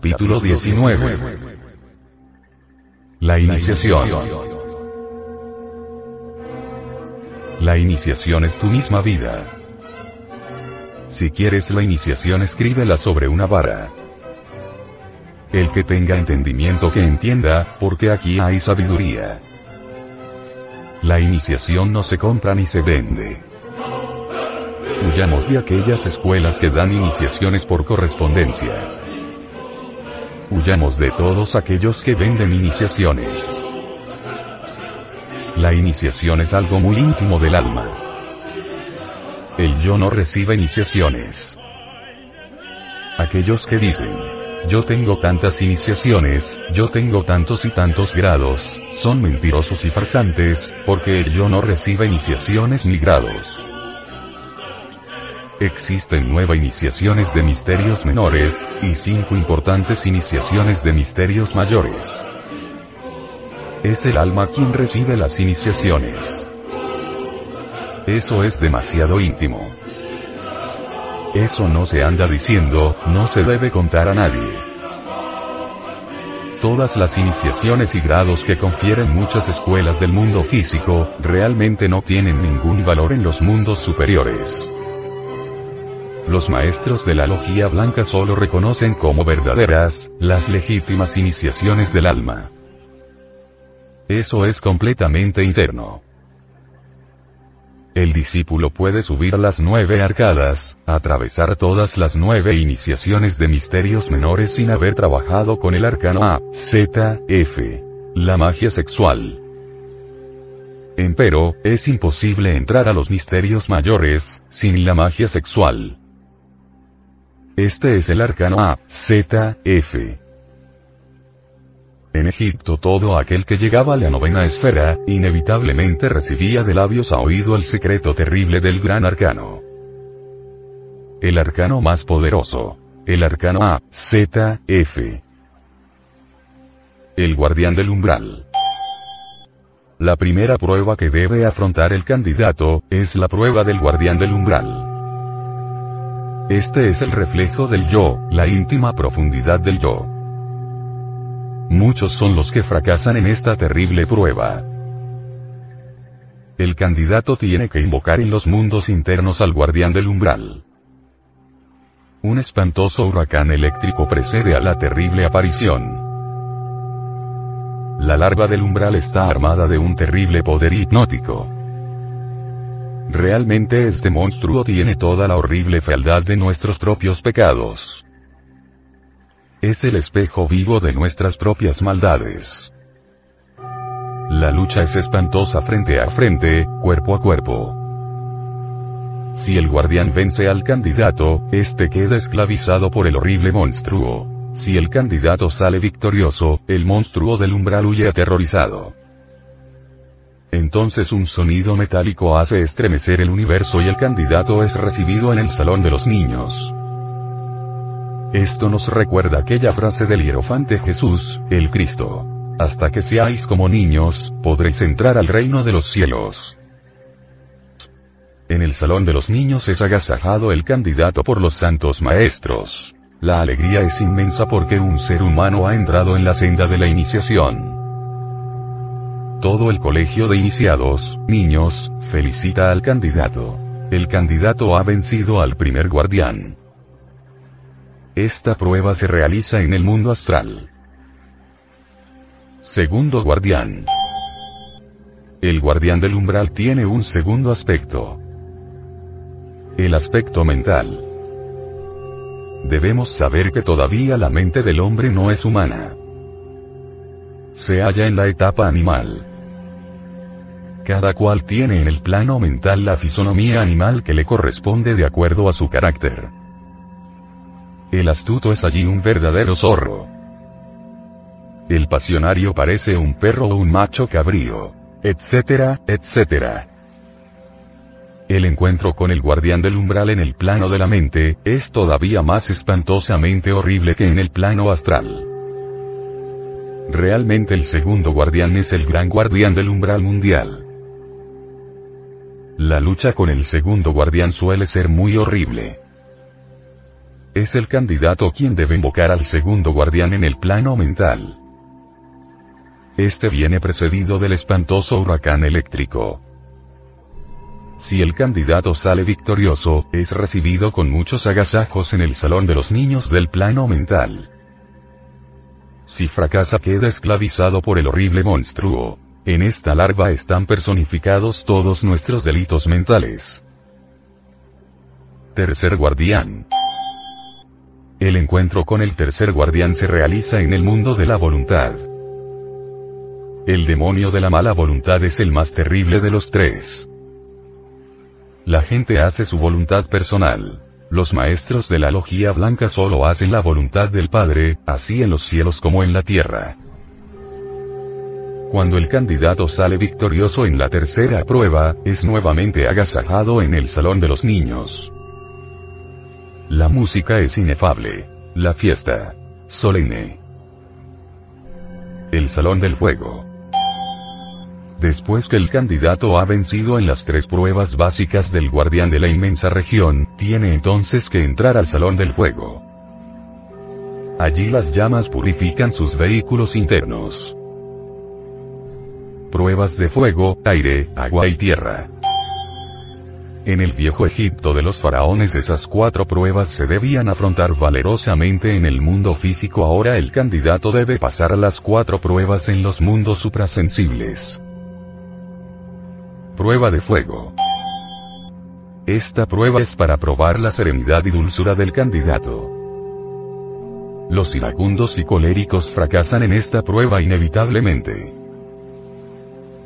Capítulo 19. La iniciación. La iniciación es tu misma vida. Si quieres la iniciación escríbela sobre una vara. El que tenga entendimiento que entienda, porque aquí hay sabiduría. La iniciación no se compra ni se vende. Huyamos de aquellas escuelas que dan iniciaciones por correspondencia. Huyamos de todos aquellos que venden iniciaciones. La iniciación es algo muy íntimo del alma. El yo no recibe iniciaciones. Aquellos que dicen, yo tengo tantas iniciaciones, yo tengo tantos y tantos grados, son mentirosos y farsantes, porque el yo no recibe iniciaciones ni grados. Existen nueve iniciaciones de misterios menores, y cinco importantes iniciaciones de misterios mayores. Es el alma quien recibe las iniciaciones. Eso es demasiado íntimo. Eso no se anda diciendo, no se debe contar a nadie. Todas las iniciaciones y grados que confieren muchas escuelas del mundo físico, realmente no tienen ningún valor en los mundos superiores. Los maestros de la logía blanca solo reconocen como verdaderas, las legítimas iniciaciones del alma. Eso es completamente interno. El discípulo puede subir las nueve arcadas, atravesar todas las nueve iniciaciones de misterios menores sin haber trabajado con el arcano A, Z, F. La magia sexual. Empero, es imposible entrar a los misterios mayores, sin la magia sexual. Este es el arcano A, Z, F. En Egipto todo aquel que llegaba a la novena esfera, inevitablemente recibía de labios a oído el secreto terrible del gran arcano. El arcano más poderoso. El arcano A, Z, F. El guardián del umbral. La primera prueba que debe afrontar el candidato, es la prueba del guardián del umbral. Este es el reflejo del yo, la íntima profundidad del yo. Muchos son los que fracasan en esta terrible prueba. El candidato tiene que invocar en los mundos internos al guardián del umbral. Un espantoso huracán eléctrico precede a la terrible aparición. La larva del umbral está armada de un terrible poder hipnótico. Realmente este monstruo tiene toda la horrible fealdad de nuestros propios pecados. Es el espejo vivo de nuestras propias maldades. La lucha es espantosa frente a frente, cuerpo a cuerpo. Si el guardián vence al candidato, este queda esclavizado por el horrible monstruo. Si el candidato sale victorioso, el monstruo del umbral huye aterrorizado. Entonces un sonido metálico hace estremecer el universo y el candidato es recibido en el salón de los niños. Esto nos recuerda aquella frase del hierofante Jesús, el Cristo. Hasta que seáis como niños, podréis entrar al reino de los cielos. En el salón de los niños es agasajado el candidato por los santos maestros. La alegría es inmensa porque un ser humano ha entrado en la senda de la iniciación. Todo el colegio de iniciados, niños, felicita al candidato. El candidato ha vencido al primer guardián. Esta prueba se realiza en el mundo astral. Segundo guardián. El guardián del umbral tiene un segundo aspecto. El aspecto mental. Debemos saber que todavía la mente del hombre no es humana. Se halla en la etapa animal. Cada cual tiene en el plano mental la fisonomía animal que le corresponde de acuerdo a su carácter. El astuto es allí un verdadero zorro. El pasionario parece un perro o un macho cabrío, etcétera, etcétera. El encuentro con el guardián del umbral en el plano de la mente, es todavía más espantosamente horrible que en el plano astral. Realmente el segundo guardián es el gran guardián del umbral mundial. La lucha con el segundo guardián suele ser muy horrible. Es el candidato quien debe invocar al segundo guardián en el plano mental. Este viene precedido del espantoso huracán eléctrico. Si el candidato sale victorioso, es recibido con muchos agasajos en el salón de los niños del plano mental. Si fracasa queda esclavizado por el horrible monstruo. En esta larva están personificados todos nuestros delitos mentales. Tercer guardián. El encuentro con el tercer guardián se realiza en el mundo de la voluntad. El demonio de la mala voluntad es el más terrible de los tres. La gente hace su voluntad personal. Los maestros de la logía blanca solo hacen la voluntad del Padre, así en los cielos como en la tierra. Cuando el candidato sale victorioso en la tercera prueba, es nuevamente agasajado en el salón de los niños. La música es inefable. La fiesta. Solemne. El salón del fuego. Después que el candidato ha vencido en las tres pruebas básicas del guardián de la inmensa región, tiene entonces que entrar al salón del fuego. Allí las llamas purifican sus vehículos internos. Pruebas de fuego, aire, agua y tierra. En el viejo Egipto de los faraones esas cuatro pruebas se debían afrontar valerosamente en el mundo físico ahora el candidato debe pasar las cuatro pruebas en los mundos suprasensibles. Prueba de fuego. Esta prueba es para probar la serenidad y dulzura del candidato. Los iracundos y coléricos fracasan en esta prueba inevitablemente.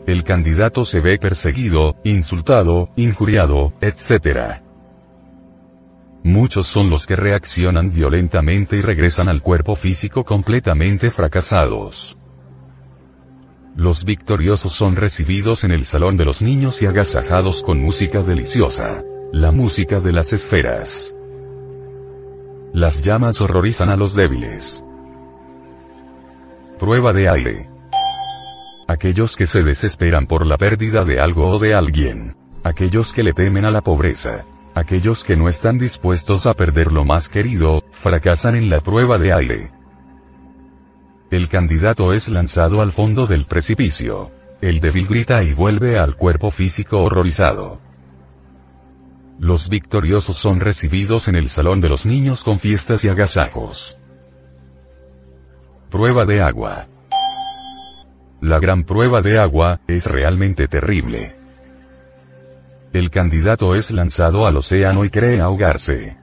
El candidato se ve perseguido, insultado, injuriado, etc. Muchos son los que reaccionan violentamente y regresan al cuerpo físico completamente fracasados. Los victoriosos son recibidos en el salón de los niños y agasajados con música deliciosa. La música de las esferas. Las llamas horrorizan a los débiles. Prueba de aire. Aquellos que se desesperan por la pérdida de algo o de alguien. Aquellos que le temen a la pobreza. Aquellos que no están dispuestos a perder lo más querido, fracasan en la prueba de aire. El candidato es lanzado al fondo del precipicio. El débil grita y vuelve al cuerpo físico horrorizado. Los victoriosos son recibidos en el salón de los niños con fiestas y agasajos. Prueba de agua. La gran prueba de agua, es realmente terrible. El candidato es lanzado al océano y cree ahogarse.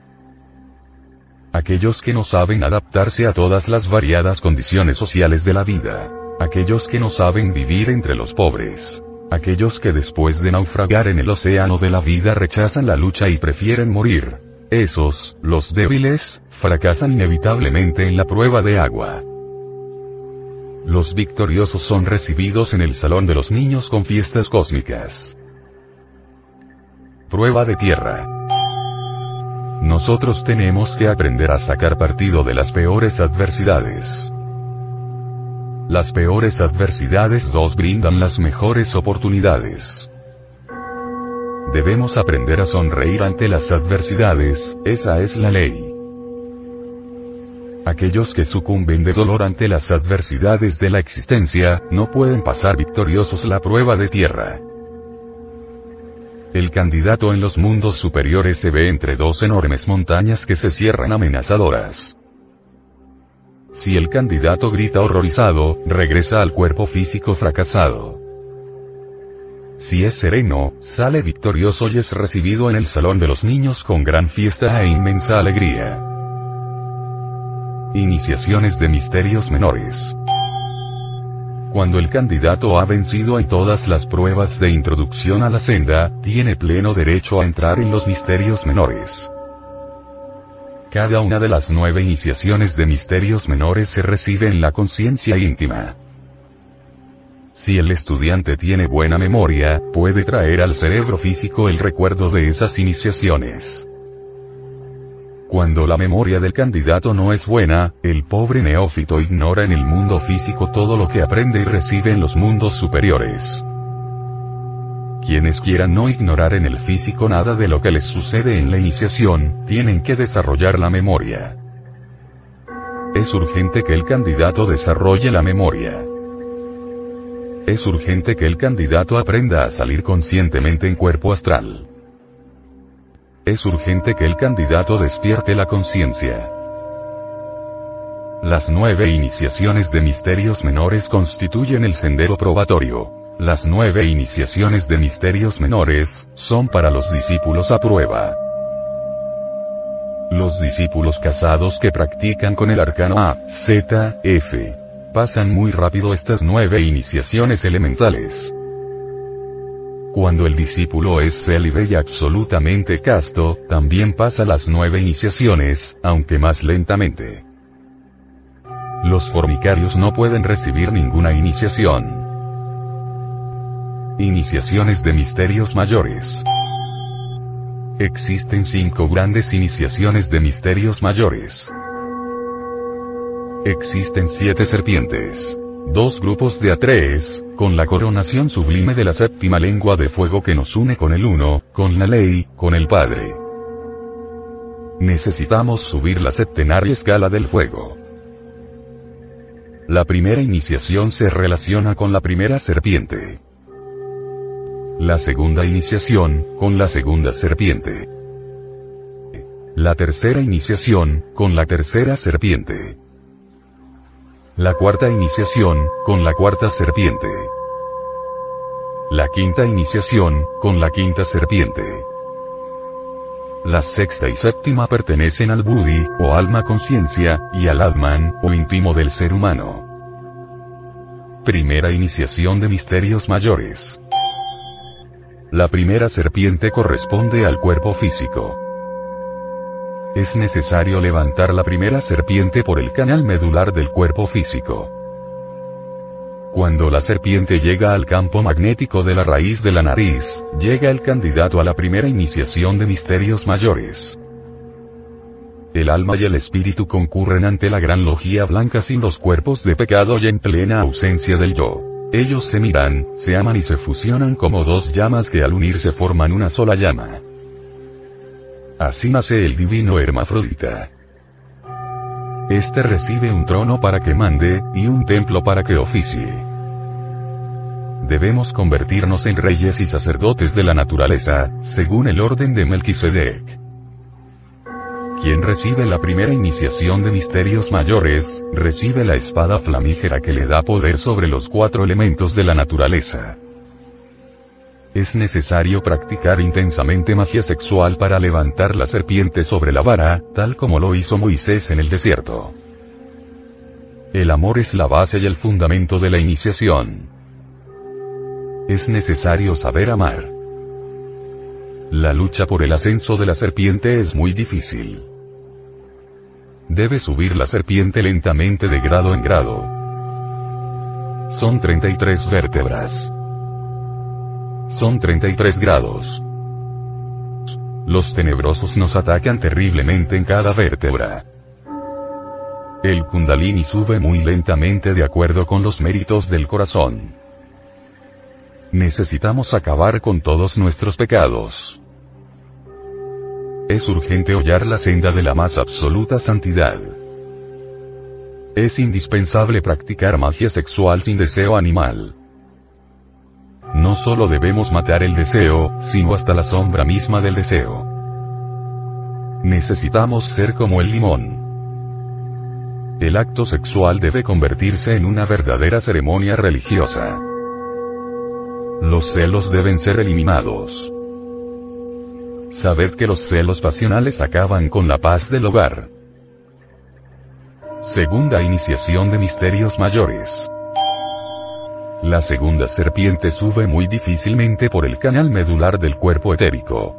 Aquellos que no saben adaptarse a todas las variadas condiciones sociales de la vida. Aquellos que no saben vivir entre los pobres. Aquellos que después de naufragar en el océano de la vida rechazan la lucha y prefieren morir. Esos, los débiles, fracasan inevitablemente en la prueba de agua. Los victoriosos son recibidos en el salón de los niños con fiestas cósmicas. Prueba de tierra. Nosotros tenemos que aprender a sacar partido de las peores adversidades. Las peores adversidades nos brindan las mejores oportunidades. Debemos aprender a sonreír ante las adversidades, esa es la ley. Aquellos que sucumben de dolor ante las adversidades de la existencia, no pueden pasar victoriosos la prueba de tierra. El candidato en los mundos superiores se ve entre dos enormes montañas que se cierran amenazadoras. Si el candidato grita horrorizado, regresa al cuerpo físico fracasado. si es sereno, sale victorioso y es recibido en el salón de los niños con gran fiesta e inmensa alegría. Iniciaciones de misterios menores. Cuando el candidato ha vencido en todas las pruebas de introducción a la senda, tiene pleno derecho a entrar en los misterios menores. Cada una de las nueve iniciaciones de misterios menores se recibe en la conciencia íntima. Si el estudiante tiene buena memoria, puede traer al cerebro físico el recuerdo de esas iniciaciones. Cuando la memoria del candidato no es buena, el pobre neófito ignora en el mundo físico todo lo que aprende y recibe en los mundos superiores. Quienes quieran no ignorar en el físico nada de lo que les sucede en la iniciación, tienen que desarrollar la memoria. Es urgente que el candidato desarrolle la memoria. Es urgente que el candidato aprenda a salir conscientemente en cuerpo astral. Es urgente que el candidato despierte la conciencia. Las nueve iniciaciones de misterios menores constituyen el sendero probatorio. Las nueve iniciaciones de misterios menores, son para los discípulos a prueba. Los discípulos casados que practican con el arcano A, Z, F, pasan muy rápido estas nueve iniciaciones elementales. Cuando el discípulo es célibe y absolutamente casto, también pasa las nueve iniciaciones, aunque más lentamente. Los formicarios no pueden recibir ninguna iniciación. Iniciaciones de misterios mayores. Existen cinco grandes iniciaciones de misterios mayores. Existen siete serpientes. Dos grupos de A3, con la coronación sublime de la séptima lengua de fuego que nos une con el uno, con la ley, con el Padre. Necesitamos subir la septenaria escala del fuego. La primera iniciación se relaciona con la primera serpiente. La segunda iniciación, con la segunda serpiente. La tercera iniciación, con la tercera serpiente. La cuarta iniciación, con la cuarta serpiente. La quinta iniciación, con la quinta serpiente. La sexta y séptima pertenecen al Buddhi, o alma conciencia, y al Atman, o íntimo del ser humano. Primera iniciación de misterios mayores. La primera serpiente corresponde al cuerpo físico. Es necesario levantar la primera serpiente por el canal medular del cuerpo físico. Cuando la serpiente llega al campo magnético de la raíz de la nariz, llega el candidato a la primera iniciación de misterios mayores. El alma y el espíritu concurren ante la gran logía blanca sin los cuerpos de pecado y en plena ausencia del yo. Ellos se miran, se aman y se fusionan como dos llamas que al unirse forman una sola llama. Así nace el divino Hermafrodita. Este recibe un trono para que mande, y un templo para que oficie. Debemos convertirnos en reyes y sacerdotes de la naturaleza, según el orden de Melquisedec. Quien recibe la primera iniciación de misterios mayores, recibe la espada flamígera que le da poder sobre los cuatro elementos de la naturaleza. Es necesario practicar intensamente magia sexual para levantar la serpiente sobre la vara, tal como lo hizo Moisés en el desierto. El amor es la base y el fundamento de la iniciación. Es necesario saber amar. La lucha por el ascenso de la serpiente es muy difícil. Debe subir la serpiente lentamente de grado en grado. Son 33 vértebras. Son 33 grados. Los tenebrosos nos atacan terriblemente en cada vértebra. El kundalini sube muy lentamente de acuerdo con los méritos del corazón. Necesitamos acabar con todos nuestros pecados. Es urgente hollar la senda de la más absoluta santidad. Es indispensable practicar magia sexual sin deseo animal. No solo debemos matar el deseo, sino hasta la sombra misma del deseo. Necesitamos ser como el limón. El acto sexual debe convertirse en una verdadera ceremonia religiosa. Los celos deben ser eliminados. Sabed que los celos pasionales acaban con la paz del hogar. Segunda iniciación de misterios mayores. La segunda serpiente sube muy difícilmente por el canal medular del cuerpo etérico.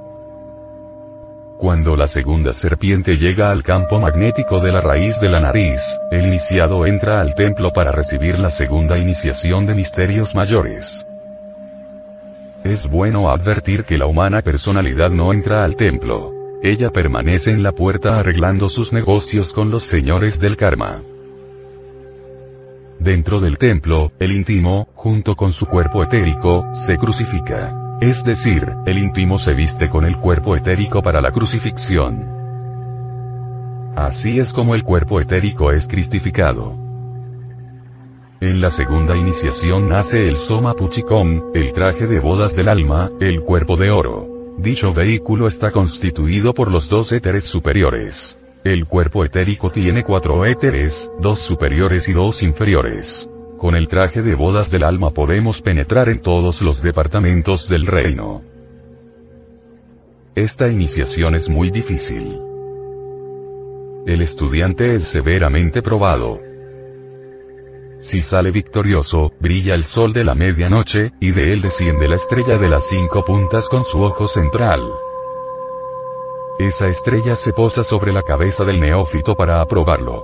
Cuando la segunda serpiente llega al campo magnético de la raíz de la nariz, el iniciado entra al templo para recibir la segunda iniciación de misterios mayores. Es bueno advertir que la humana personalidad no entra al templo. Ella permanece en la puerta arreglando sus negocios con los señores del karma. Dentro del templo, el íntimo, junto con su cuerpo etérico, se crucifica. Es decir, el íntimo se viste con el cuerpo etérico para la crucifixión. Así es como el cuerpo etérico es cristificado. En la segunda iniciación nace el Soma Puchikon, el traje de bodas del alma, el cuerpo de oro. Dicho vehículo está constituido por los dos éteres superiores. El cuerpo etérico tiene cuatro éteres, dos superiores y dos inferiores. Con el traje de bodas del alma podemos penetrar en todos los departamentos del reino. Esta iniciación es muy difícil. El estudiante es severamente probado. Si sale victorioso, brilla el sol de la medianoche, y de él desciende la estrella de las cinco puntas con su ojo central. Esa estrella se posa sobre la cabeza del neófito para aprobarlo.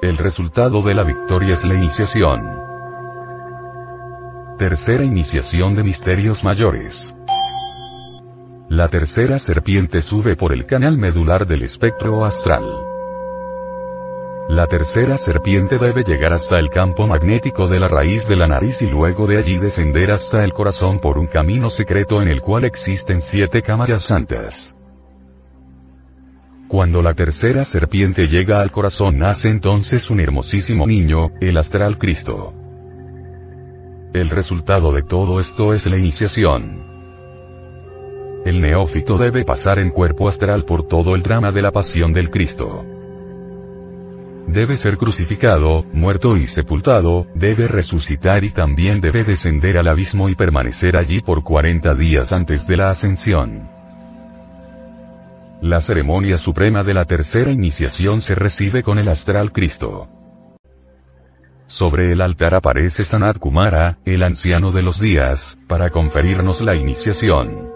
El resultado de la victoria es la iniciación. Tercera iniciación de misterios mayores. La tercera serpiente sube por el canal medular del espectro astral. La tercera serpiente debe llegar hasta el campo magnético de la raíz de la nariz y luego de allí descender hasta el corazón por un camino secreto en el cual existen siete cámaras santas. Cuando la tercera serpiente llega al corazón nace entonces un hermosísimo niño, el astral Cristo. El resultado de todo esto es la iniciación. El neófito debe pasar en cuerpo astral por todo el drama de la pasión del Cristo. Debe ser crucificado, muerto y sepultado, debe resucitar y también debe descender al abismo y permanecer allí por 40 días antes de la ascensión. La ceremonia suprema de la tercera iniciación se recibe con el astral Cristo. Sobre el altar aparece Sanat Kumara, el anciano de los días, para conferirnos la iniciación.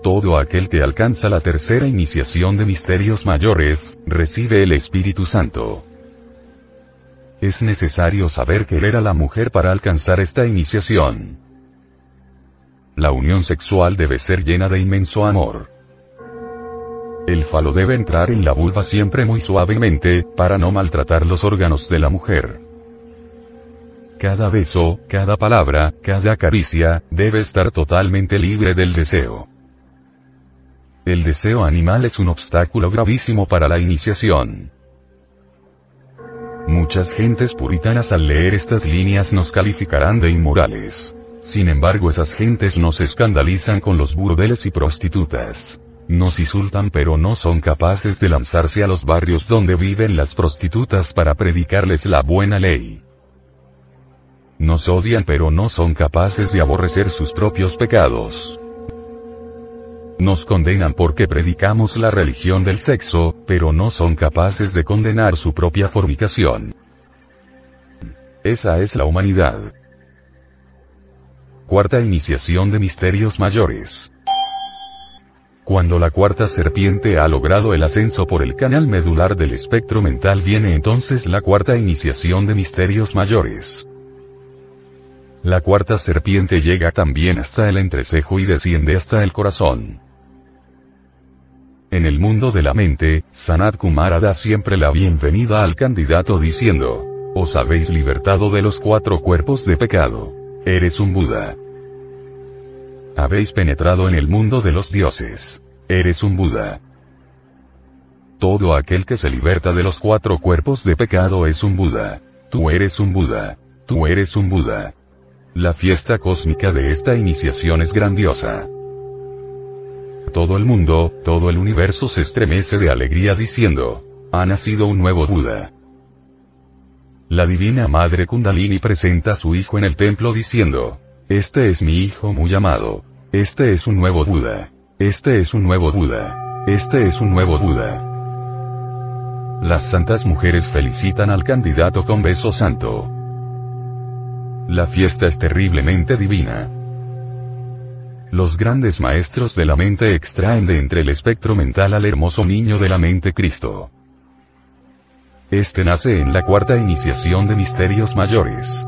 Todo aquel que alcanza la tercera iniciación de misterios mayores, recibe el Espíritu Santo. Es necesario saber querer a la mujer para alcanzar esta iniciación. La unión sexual debe ser llena de inmenso amor. El falo debe entrar en la vulva siempre muy suavemente, para no maltratar los órganos de la mujer. Cada beso, cada palabra, cada caricia, debe estar totalmente libre del deseo. El deseo animal es un obstáculo gravísimo para la iniciación. Muchas gentes puritanas al leer estas líneas nos calificarán de inmorales. Sin embargo esas gentes no se escandalizan con los burdeles y prostitutas. Nos insultan pero no son capaces de lanzarse a los barrios donde viven las prostitutas para predicarles la buena ley. Nos odian pero no son capaces de aborrecer sus propios pecados. Nos condenan porque predicamos la religión del sexo, pero no son capaces de condenar su propia fornicación. Esa es la humanidad. Cuarta iniciación de misterios mayores. Cuando la cuarta serpiente ha logrado el ascenso por el canal medular del espectro mental viene entonces la cuarta iniciación de misterios mayores. La cuarta serpiente llega también hasta el entrecejo y desciende hasta el corazón. En el mundo de la mente, Sanat Kumara da siempre la bienvenida al candidato diciendo, os habéis libertado de los cuatro cuerpos de pecado. Eres un Buda. Habéis penetrado en el mundo de los dioses. Eres un Buda. Todo aquel que se liberta de los cuatro cuerpos de pecado es un Buda. Tú eres un Buda. Tú eres un Buda. La fiesta cósmica de esta iniciación es grandiosa. Todo el mundo, todo el universo se estremece de alegría diciendo, ha nacido un nuevo Buda. La divina madre Kundalini presenta a su hijo en el templo diciendo, Este es mi hijo muy amado. Este es un nuevo Buda. Este es un nuevo Buda. Este es un nuevo Buda. Las santas mujeres felicitan al candidato con beso santo. La fiesta es terriblemente divina. Los grandes maestros de la mente extraen de entre el espectro mental al hermoso niño de la mente Cristo. Este nace en la cuarta iniciación de misterios mayores.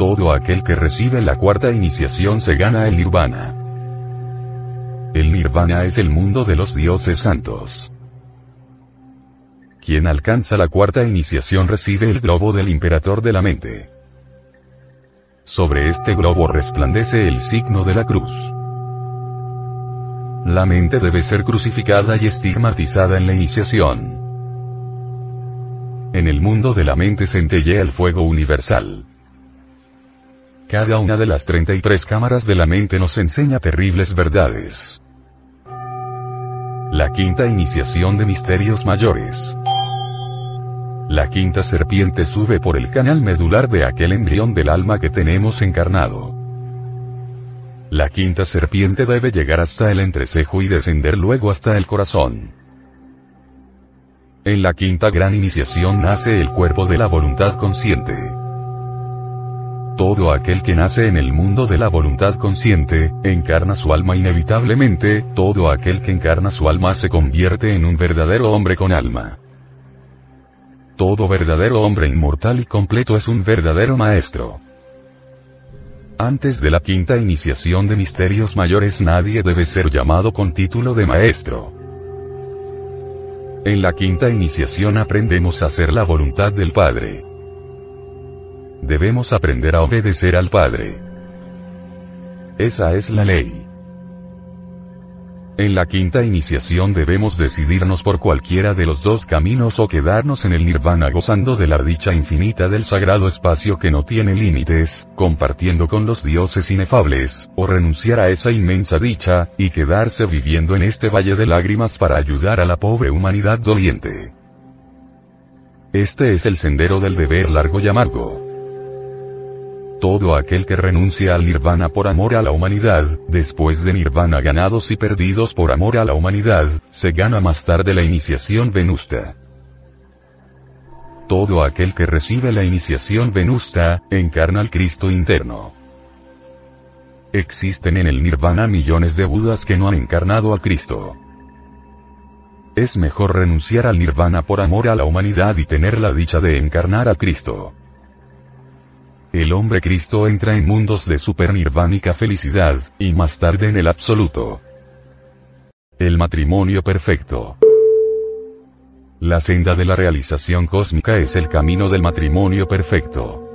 Todo aquel que recibe la cuarta iniciación se gana el nirvana. El nirvana es el mundo de los dioses santos. Quien alcanza la cuarta iniciación recibe el globo del imperador de la mente. Sobre este globo resplandece el signo de la cruz. La mente debe ser crucificada y estigmatizada en la iniciación. En el mundo de la mente centellea el fuego universal. Cada una de las 33 cámaras de la mente nos enseña terribles verdades. La quinta iniciación de misterios mayores. La quinta serpiente sube por el canal medular de aquel embrión del alma que tenemos encarnado. La quinta serpiente debe llegar hasta el entrecejo y descender luego hasta el corazón. En la quinta gran iniciación nace el cuerpo de la voluntad consciente. Todo aquel que nace en el mundo de la voluntad consciente, encarna su alma inevitablemente, todo aquel que encarna su alma se convierte en un verdadero hombre con alma. Todo verdadero hombre inmortal y completo es un verdadero maestro. Antes de la quinta iniciación de misterios mayores nadie debe ser llamado con título de maestro. En la quinta iniciación aprendemos a hacer la voluntad del Padre. Debemos aprender a obedecer al Padre. Esa es la ley. En la quinta iniciación debemos decidirnos por cualquiera de los dos caminos o quedarnos en el nirvana gozando de la dicha infinita del sagrado espacio que no tiene límites, compartiendo con los dioses inefables, o renunciar a esa inmensa dicha, y quedarse viviendo en este valle de lágrimas para ayudar a la pobre humanidad doliente. Este es el sendero del deber largo y amargo. Todo aquel que renuncia al nirvana por amor a la humanidad, después de nirvana ganados y perdidos por amor a la humanidad, se gana más tarde la iniciación venusta. Todo aquel que recibe la iniciación venusta, encarna al Cristo interno. Existen en el nirvana millones de Budas que no han encarnado a Cristo. Es mejor renunciar al nirvana por amor a la humanidad y tener la dicha de encarnar a Cristo. El hombre Cristo entra en mundos de supernirvánica felicidad, y más tarde en el absoluto. El matrimonio perfecto. La senda de la realización cósmica es el camino del matrimonio perfecto.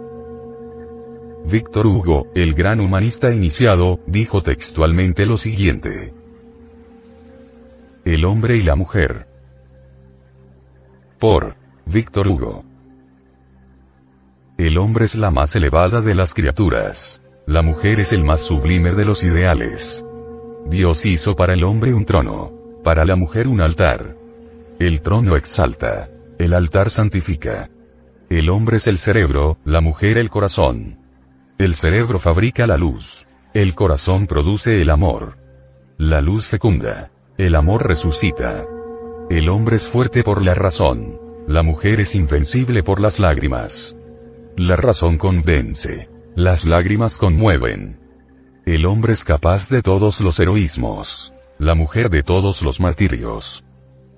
Víctor Hugo, el gran humanista iniciado, dijo textualmente lo siguiente. El hombre y la mujer. Por Víctor Hugo. El hombre es la más elevada de las criaturas. La mujer es el más sublime de los ideales. Dios hizo para el hombre un trono. Para la mujer un altar. El trono exalta. El altar santifica. El hombre es el cerebro, la mujer el corazón. El cerebro fabrica la luz. El corazón produce el amor. La luz fecunda. El amor resucita. El hombre es fuerte por la razón. La mujer es invencible por las lágrimas. La razón convence. Las lágrimas conmueven. El hombre es capaz de todos los heroísmos. La mujer de todos los martirios.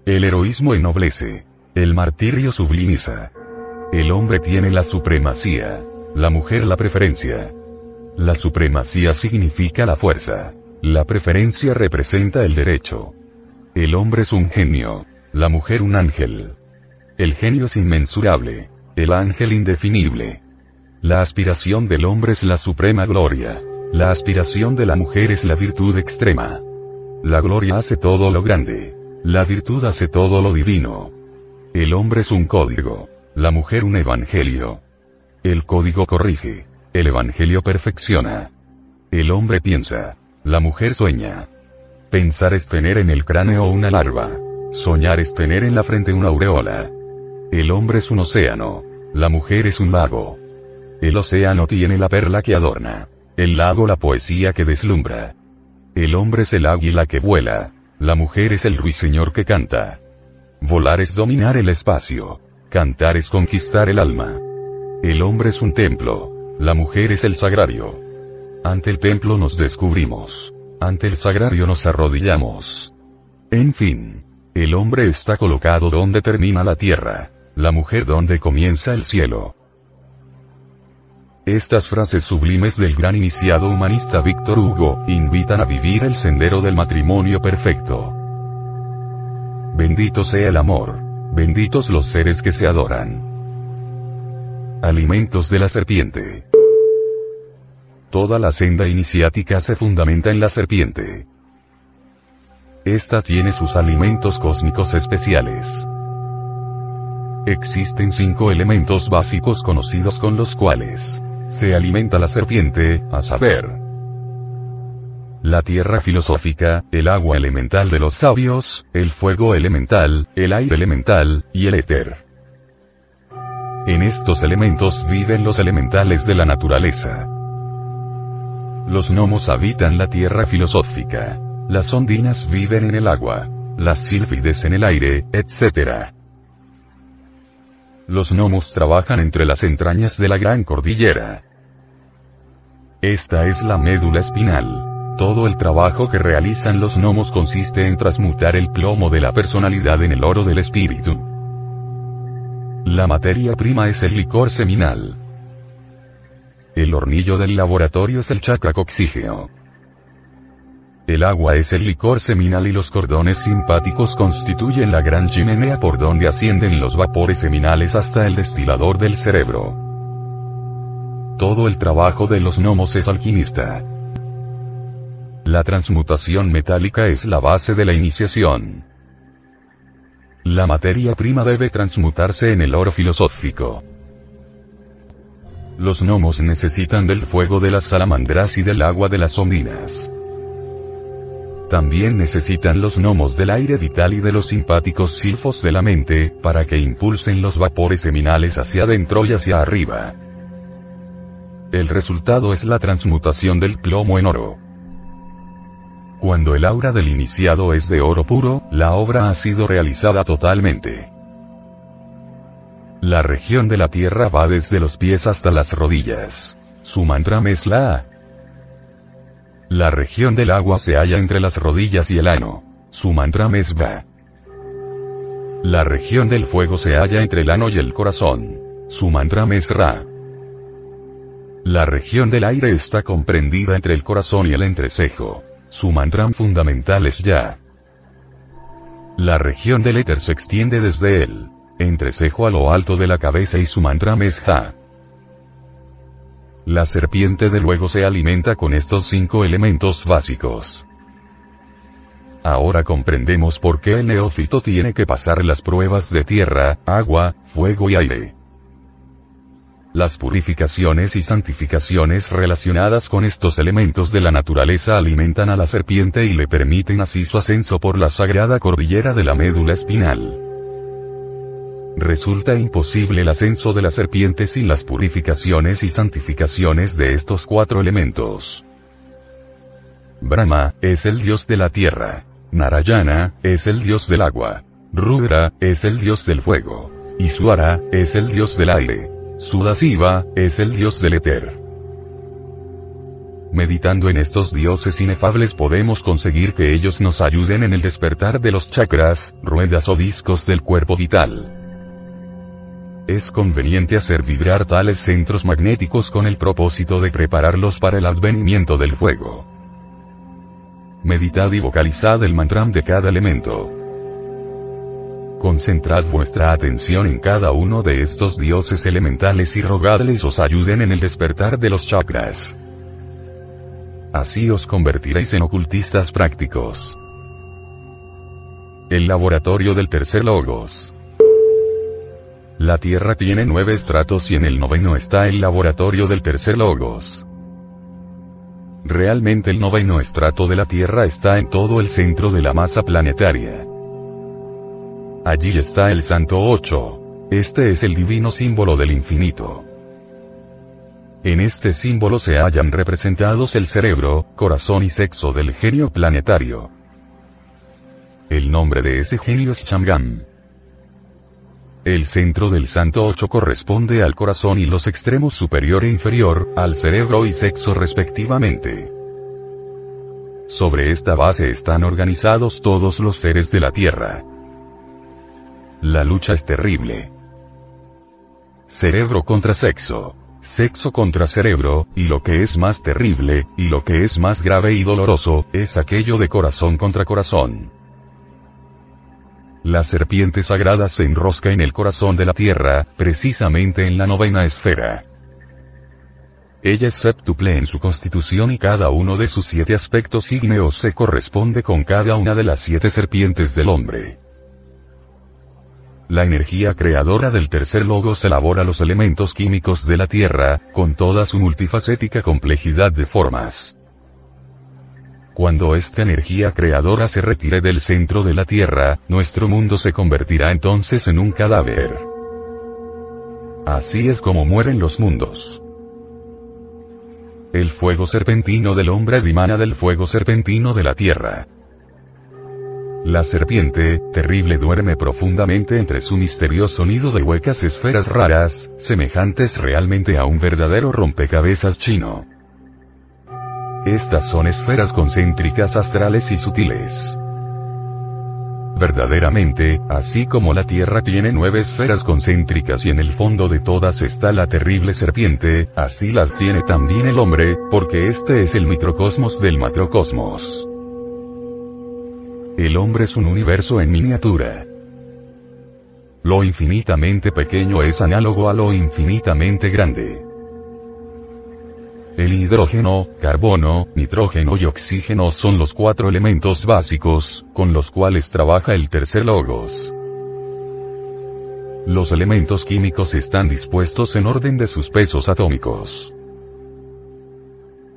El heroísmo ennoblece. El martirio sublimiza. El hombre tiene la supremacía. La mujer la preferencia. La supremacía significa la fuerza. La preferencia representa el derecho. El hombre es un genio. La mujer un ángel. El genio es inmensurable. El ángel indefinible. La aspiración del hombre es la suprema gloria. La aspiración de la mujer es la virtud extrema. La gloria hace todo lo grande. La virtud hace todo lo divino. El hombre es un código. La mujer un evangelio. El código corrige. El evangelio perfecciona. El hombre piensa. La mujer sueña. Pensar es tener en el cráneo una larva. Soñar es tener en la frente una aureola. El hombre es un océano. La mujer es un lago. El océano tiene la perla que adorna. El lago la poesía que deslumbra. El hombre es el águila que vuela. La mujer es el ruiseñor que canta. Volar es dominar el espacio. Cantar es conquistar el alma. El hombre es un templo. La mujer es el sagrario. Ante el templo nos descubrimos. Ante el sagrario nos arrodillamos. En fin. El hombre está colocado donde termina la tierra. La mujer donde comienza el cielo. Estas frases sublimes del gran iniciado humanista Víctor Hugo, invitan a vivir el sendero del matrimonio perfecto. Bendito sea el amor. Benditos los seres que se adoran. Alimentos de la serpiente. Toda la senda iniciática se fundamenta en la serpiente. Esta tiene sus alimentos cósmicos especiales. Existen cinco elementos básicos conocidos con los cuales se alimenta la serpiente, a saber, la tierra filosófica, el agua elemental de los sabios, el fuego elemental, el aire elemental, y el éter. En estos elementos viven los elementales de la naturaleza. Los gnomos habitan la tierra filosófica. Las ondinas viven en el agua. Las sílfides en el aire, etc. Los gnomos trabajan entre las entrañas de la gran cordillera. Esta es la médula espinal. Todo el trabajo que realizan los gnomos consiste en transmutar el plomo de la personalidad en el oro del espíritu. La materia prima es el licor seminal. El hornillo del laboratorio es el chakra coxígeo. El agua es el licor seminal y los cordones simpáticos constituyen la gran chimenea por donde ascienden los vapores seminales hasta el destilador del cerebro. Todo el trabajo de los gnomos es alquimista. La transmutación metálica es la base de la iniciación. La materia prima debe transmutarse en el oro filosófico. Los gnomos necesitan del fuego de las salamandras y del agua de las ondinas. También necesitan los gnomos del aire vital y de los simpáticos silfos de la mente, para que impulsen los vapores seminales hacia adentro y hacia arriba. El resultado es la transmutación del plomo en oro. Cuando el aura del iniciado es de oro puro, la obra ha sido realizada totalmente. La región de la tierra va desde los pies hasta las rodillas. Su mantra es la región del agua se halla entre las rodillas y el ano. Su mantra es Va. La región del fuego se halla entre el ano y el corazón. Su mantra es Ra. La región del aire está comprendida entre el corazón y el entrecejo. Su mantra fundamental es Ya. La región del éter se extiende desde el entrecejo a lo alto de la cabeza y su mantra es Ja. La serpiente de luego se alimenta con estos cinco elementos básicos. Ahora comprendemos por qué el neófito tiene que pasar las pruebas de tierra, agua, fuego y aire. Las purificaciones y santificaciones relacionadas con estos elementos de la naturaleza alimentan a la serpiente y le permiten así su ascenso por la sagrada cordillera de la médula espinal. Resulta imposible el ascenso de la serpiente sin las purificaciones y santificaciones de estos cuatro elementos. Brahma, es el dios de la tierra. Narayana, es el dios del agua. Rudra, es el dios del fuego. Iswara, es el dios del aire. Sudasiva, es el dios del éter. Meditando en estos dioses inefables podemos conseguir que ellos nos ayuden en el despertar de los chakras, ruedas o discos del cuerpo vital. Es conveniente hacer vibrar tales centros magnéticos con el propósito de prepararlos para el advenimiento del fuego. Meditad y vocalizad el mantram de cada elemento. Concentrad vuestra atención en cada uno de estos dioses elementales y rogadles os ayuden en el despertar de los chakras. Así os convertiréis en ocultistas prácticos. El laboratorio del tercer logos. La Tierra tiene nueve estratos y en el noveno está el laboratorio del tercer logos. Realmente el noveno estrato de la Tierra está en todo el centro de la masa planetaria. Allí está el Santo 8. Este es el divino símbolo del infinito. En este símbolo se hallan representados el cerebro, corazón y sexo del genio planetario. El nombre de ese genio es Chang'an. El centro del santo 8 corresponde al corazón y los extremos superior e inferior, al cerebro y sexo respectivamente. Sobre esta base están organizados todos los seres de la Tierra. La lucha es terrible. Cerebro contra sexo. Sexo contra cerebro, y lo que es más terrible, y lo que es más grave y doloroso, es aquello de corazón contra corazón. La serpiente sagrada se enrosca en el corazón de la Tierra, precisamente en la novena esfera. Ella es septuple en su constitución y cada uno de sus siete aspectos ígneos se corresponde con cada una de las siete serpientes del hombre. La energía creadora del tercer logos elabora los elementos químicos de la Tierra, con toda su multifacética complejidad de formas. Cuando esta energía creadora se retire del centro de la Tierra, nuestro mundo se convertirá entonces en un cadáver. Así es como mueren los mundos. El fuego serpentino del hombre dimana del fuego serpentino de la Tierra. La serpiente, terrible duerme profundamente entre su misterioso nido de huecas esferas raras, semejantes realmente a un verdadero rompecabezas chino. Estas son esferas concéntricas astrales y sutiles. Verdaderamente, así como la Tierra tiene nueve esferas concéntricas y en el fondo de todas está la terrible serpiente, así las tiene también el hombre, porque este es el microcosmos del macrocosmos. El hombre es un universo en miniatura. Lo infinitamente pequeño es análogo a lo infinitamente grande. El hidrógeno, carbono, nitrógeno y oxígeno son los cuatro elementos básicos, con los cuales trabaja el tercer logos. Los elementos químicos están dispuestos en orden de sus pesos atómicos.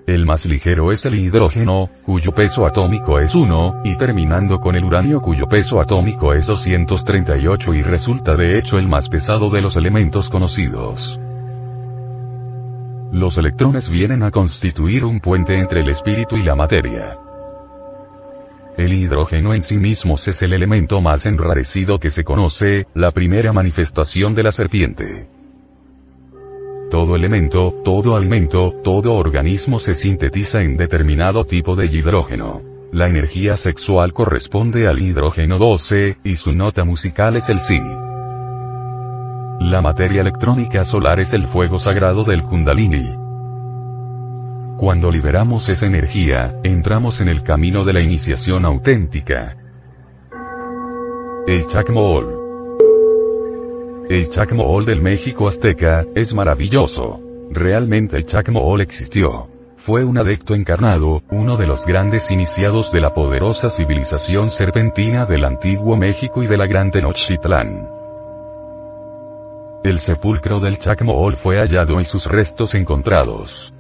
El más ligero es el hidrógeno, cuyo peso atómico es 1, y terminando con el uranio cuyo peso atómico es 238 y resulta de hecho el más pesado de los elementos conocidos. Los electrones vienen a constituir un puente entre el espíritu y la materia. El hidrógeno en sí mismo es el elemento más enrarecido que se conoce, la primera manifestación de la serpiente. Todo elemento, todo alimento, todo organismo se sintetiza en determinado tipo de hidrógeno. La energía sexual corresponde al hidrógeno 12, y su nota musical es el Si. La materia electrónica solar es el fuego sagrado del Kundalini. Cuando liberamos esa energía, entramos en el camino de la iniciación auténtica. El Chacmool. El Chacmool del México azteca, es maravilloso. Realmente el Chacmool existió. Fue un adecto encarnado, uno de los grandes iniciados de la poderosa civilización serpentina del antiguo México y de la gran Tenochtitlán. El sepulcro del Chacmool fue hallado y sus restos encontrados.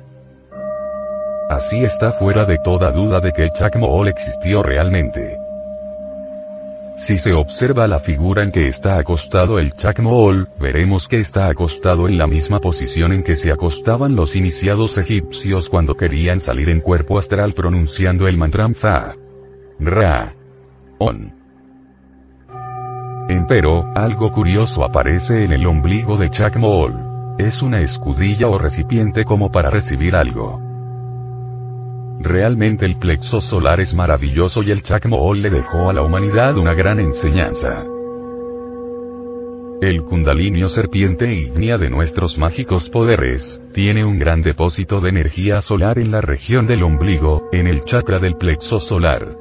Así está fuera de toda duda de que el Chacmool existió realmente. Si se observa la figura en que está acostado el Chacmool, veremos que está acostado en la misma posición en que se acostaban los iniciados egipcios cuando querían salir en cuerpo astral pronunciando el mantra Fa. Ra. On. Empero, algo curioso aparece en el ombligo de Chacmool. Es una escudilla o recipiente como para recibir algo. Realmente el plexo solar es maravilloso y el Chacmool le dejó a la humanidad una gran enseñanza. El Kundalini serpiente ígnea de nuestros mágicos poderes, tiene un gran depósito de energía solar en la región del ombligo, en el chakra del plexo solar.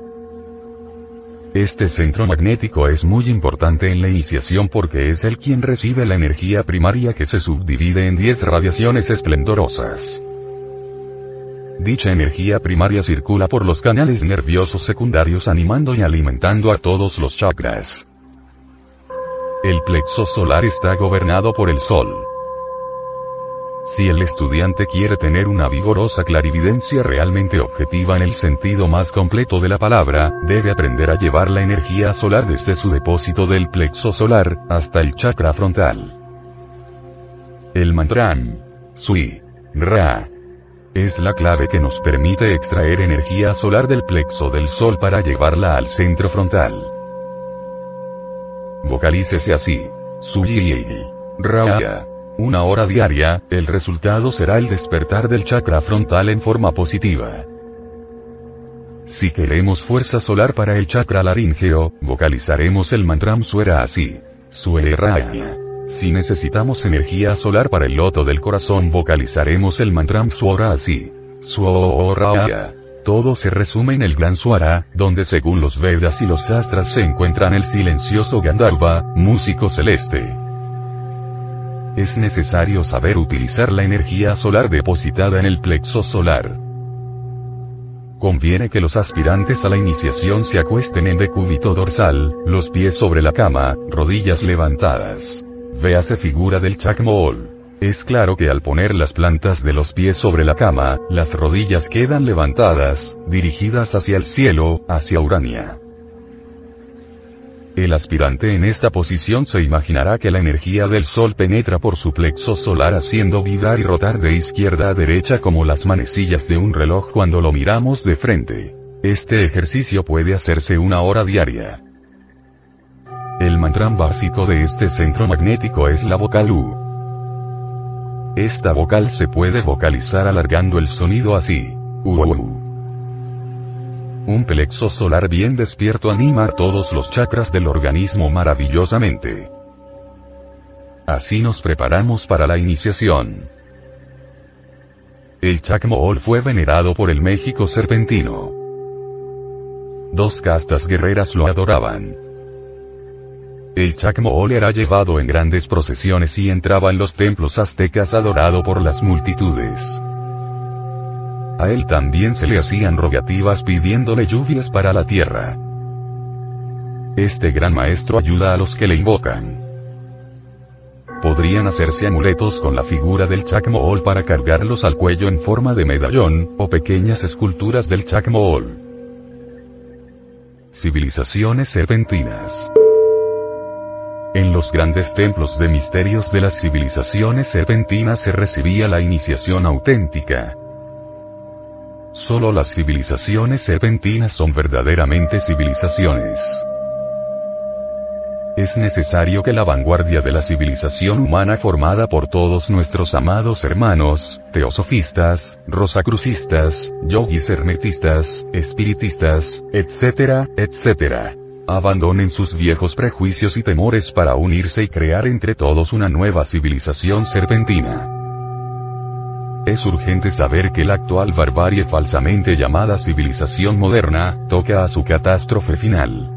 Este centro magnético es muy importante en la iniciación porque es el quien recibe la energía primaria que se subdivide en 10 radiaciones esplendorosas. Dicha energía primaria circula por los canales nerviosos secundarios animando y alimentando a todos los chakras. El plexo solar está gobernado por el Sol. Si el estudiante quiere tener una vigorosa clarividencia realmente objetiva en el sentido más completo de la palabra, debe aprender a llevar la energía solar desde su depósito del plexo solar, hasta el chakra frontal. El mantram, Sui, Ra, es la clave que nos permite extraer energía solar del plexo del sol para llevarla al centro frontal. Vocalícese así. Sui, Ra una hora diaria, el resultado será el despertar del chakra frontal en forma positiva. Si queremos fuerza solar para el chakra laríngeo, vocalizaremos el mantram suera así. Sueraya. Si necesitamos energía solar para el loto del corazón, vocalizaremos el mantram suora así. Suoraya. Todo se resume en el gran suara, donde según los Vedas y los Astras se encuentran el silencioso Gandharva, músico celeste es necesario saber utilizar la energía solar depositada en el plexo solar. Conviene que los aspirantes a la iniciación se acuesten en decúbito dorsal, los pies sobre la cama, rodillas levantadas. Véase figura del Chakmool. Es claro que al poner las plantas de los pies sobre la cama, las rodillas quedan levantadas, dirigidas hacia el cielo, hacia Urania. El aspirante en esta posición se imaginará que la energía del Sol penetra por su plexo solar haciendo vibrar y rotar de izquierda a derecha como las manecillas de un reloj cuando lo miramos de frente. Este ejercicio puede hacerse una hora diaria. El mantra básico de este centro magnético es la vocal U. Esta vocal se puede vocalizar alargando el sonido así. U. Un plexo solar bien despierto anima todos los chakras del organismo maravillosamente. Así nos preparamos para la iniciación. El Chacmool fue venerado por el México serpentino. Dos castas guerreras lo adoraban. El Chacmool era llevado en grandes procesiones y entraba en los templos aztecas adorado por las multitudes. A él también se le hacían rogativas pidiéndole lluvias para la tierra. Este gran maestro ayuda a los que le invocan. Podrían hacerse amuletos con la figura del Chacmool para cargarlos al cuello en forma de medallón, o pequeñas esculturas del Chacmool. Civilizaciones serpentinas. En los grandes templos de misterios de las civilizaciones serpentinas se recibía la iniciación auténtica. Solo las civilizaciones serpentinas son verdaderamente civilizaciones. Es necesario que la vanguardia de la civilización humana formada por todos nuestros amados hermanos, teosofistas, rosacrucistas, yogis hermetistas, espiritistas, etcétera, etcétera, abandonen sus viejos prejuicios y temores para unirse y crear entre todos una nueva civilización serpentina. Es urgente saber que la actual barbarie falsamente llamada civilización moderna, toca a su catástrofe final.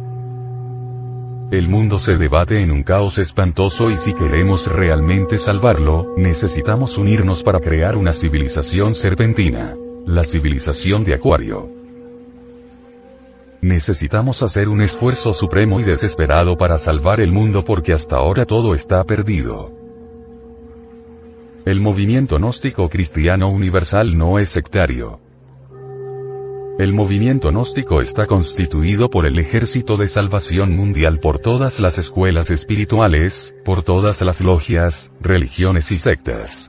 El mundo se debate en un caos espantoso y si queremos realmente salvarlo, necesitamos unirnos para crear una civilización serpentina. La civilización de Acuario. Necesitamos hacer un esfuerzo supremo y desesperado para salvar el mundo porque hasta ahora todo está perdido. El movimiento gnóstico cristiano universal no es sectario. El movimiento gnóstico está constituido por el ejército de salvación mundial por todas las escuelas espirituales, por todas las logias, religiones y sectas.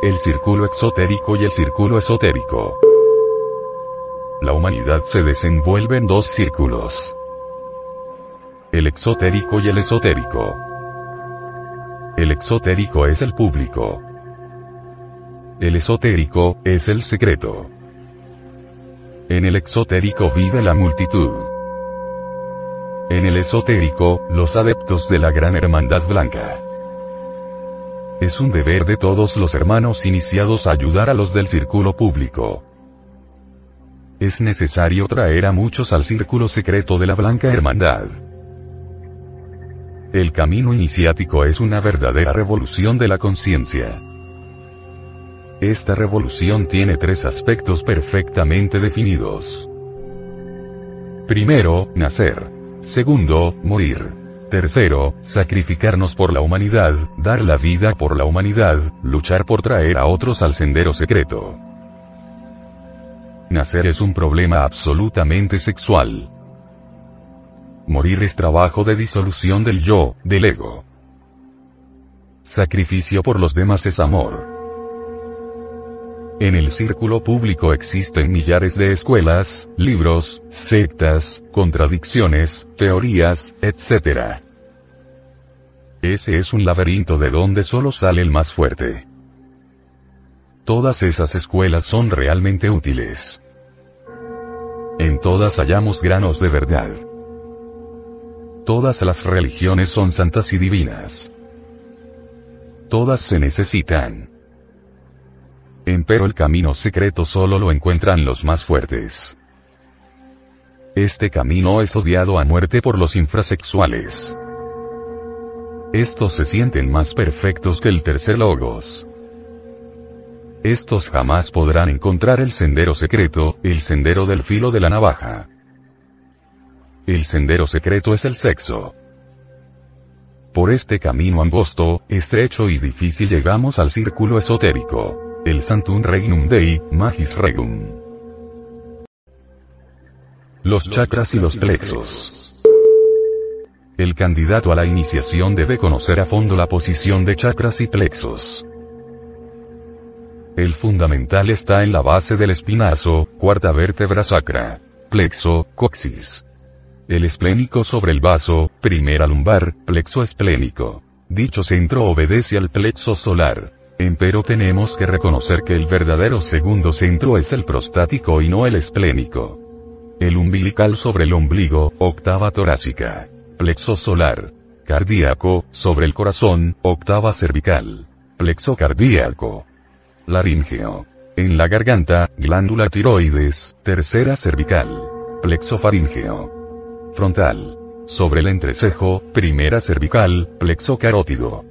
El círculo exotérico y el círculo esotérico. La humanidad se desenvuelve en dos círculos. El exotérico y el esotérico. El exotérico es el público. El esotérico, es el secreto. En el exotérico vive la multitud. En el esotérico, los adeptos de la gran hermandad blanca. Es un deber de todos los hermanos iniciados ayudar a los del círculo público. Es necesario traer a muchos al círculo secreto de la blanca hermandad. El camino iniciático es una verdadera revolución de la conciencia. Esta revolución tiene tres aspectos perfectamente definidos. Primero, nacer. Segundo, morir. Tercero, sacrificarnos por la humanidad, dar la vida por la humanidad, luchar por traer a otros al sendero secreto. Nacer es un problema absolutamente sexual. Morir es trabajo de disolución del yo, del ego. Sacrificio por los demás es amor. En el círculo público existen millares de escuelas, libros, sectas, contradicciones, teorías, etc. Ese es un laberinto de donde solo sale el más fuerte. Todas esas escuelas son realmente útiles. En todas hallamos granos de verdad. Todas las religiones son santas y divinas. Todas se necesitan. Empero el camino secreto solo lo encuentran los más fuertes. Este camino es odiado a muerte por los infrasexuales. Estos se sienten más perfectos que el tercer logos. Estos jamás podrán encontrar el sendero secreto, el sendero del filo de la navaja. El sendero secreto es el sexo. Por este camino angosto, estrecho y difícil llegamos al círculo esotérico. El Santum Regnum Dei, Magis Regum. Los chakras y los plexos. El candidato a la iniciación debe conocer a fondo la posición de chakras y plexos. El fundamental está en la base del espinazo, cuarta vértebra sacra. Plexo, coxis. El esplénico sobre el vaso, primera lumbar, plexo esplénico. Dicho centro obedece al plexo solar. Empero tenemos que reconocer que el verdadero segundo centro es el prostático y no el esplénico. El umbilical sobre el ombligo, octava torácica plexo solar. Cardíaco, sobre el corazón, octava cervical. Plexo cardíaco. Laringeo. En la garganta, glándula tiroides, tercera cervical. Plexo faríngeo. Frontal. Sobre el entrecejo, primera cervical, plexo carótido.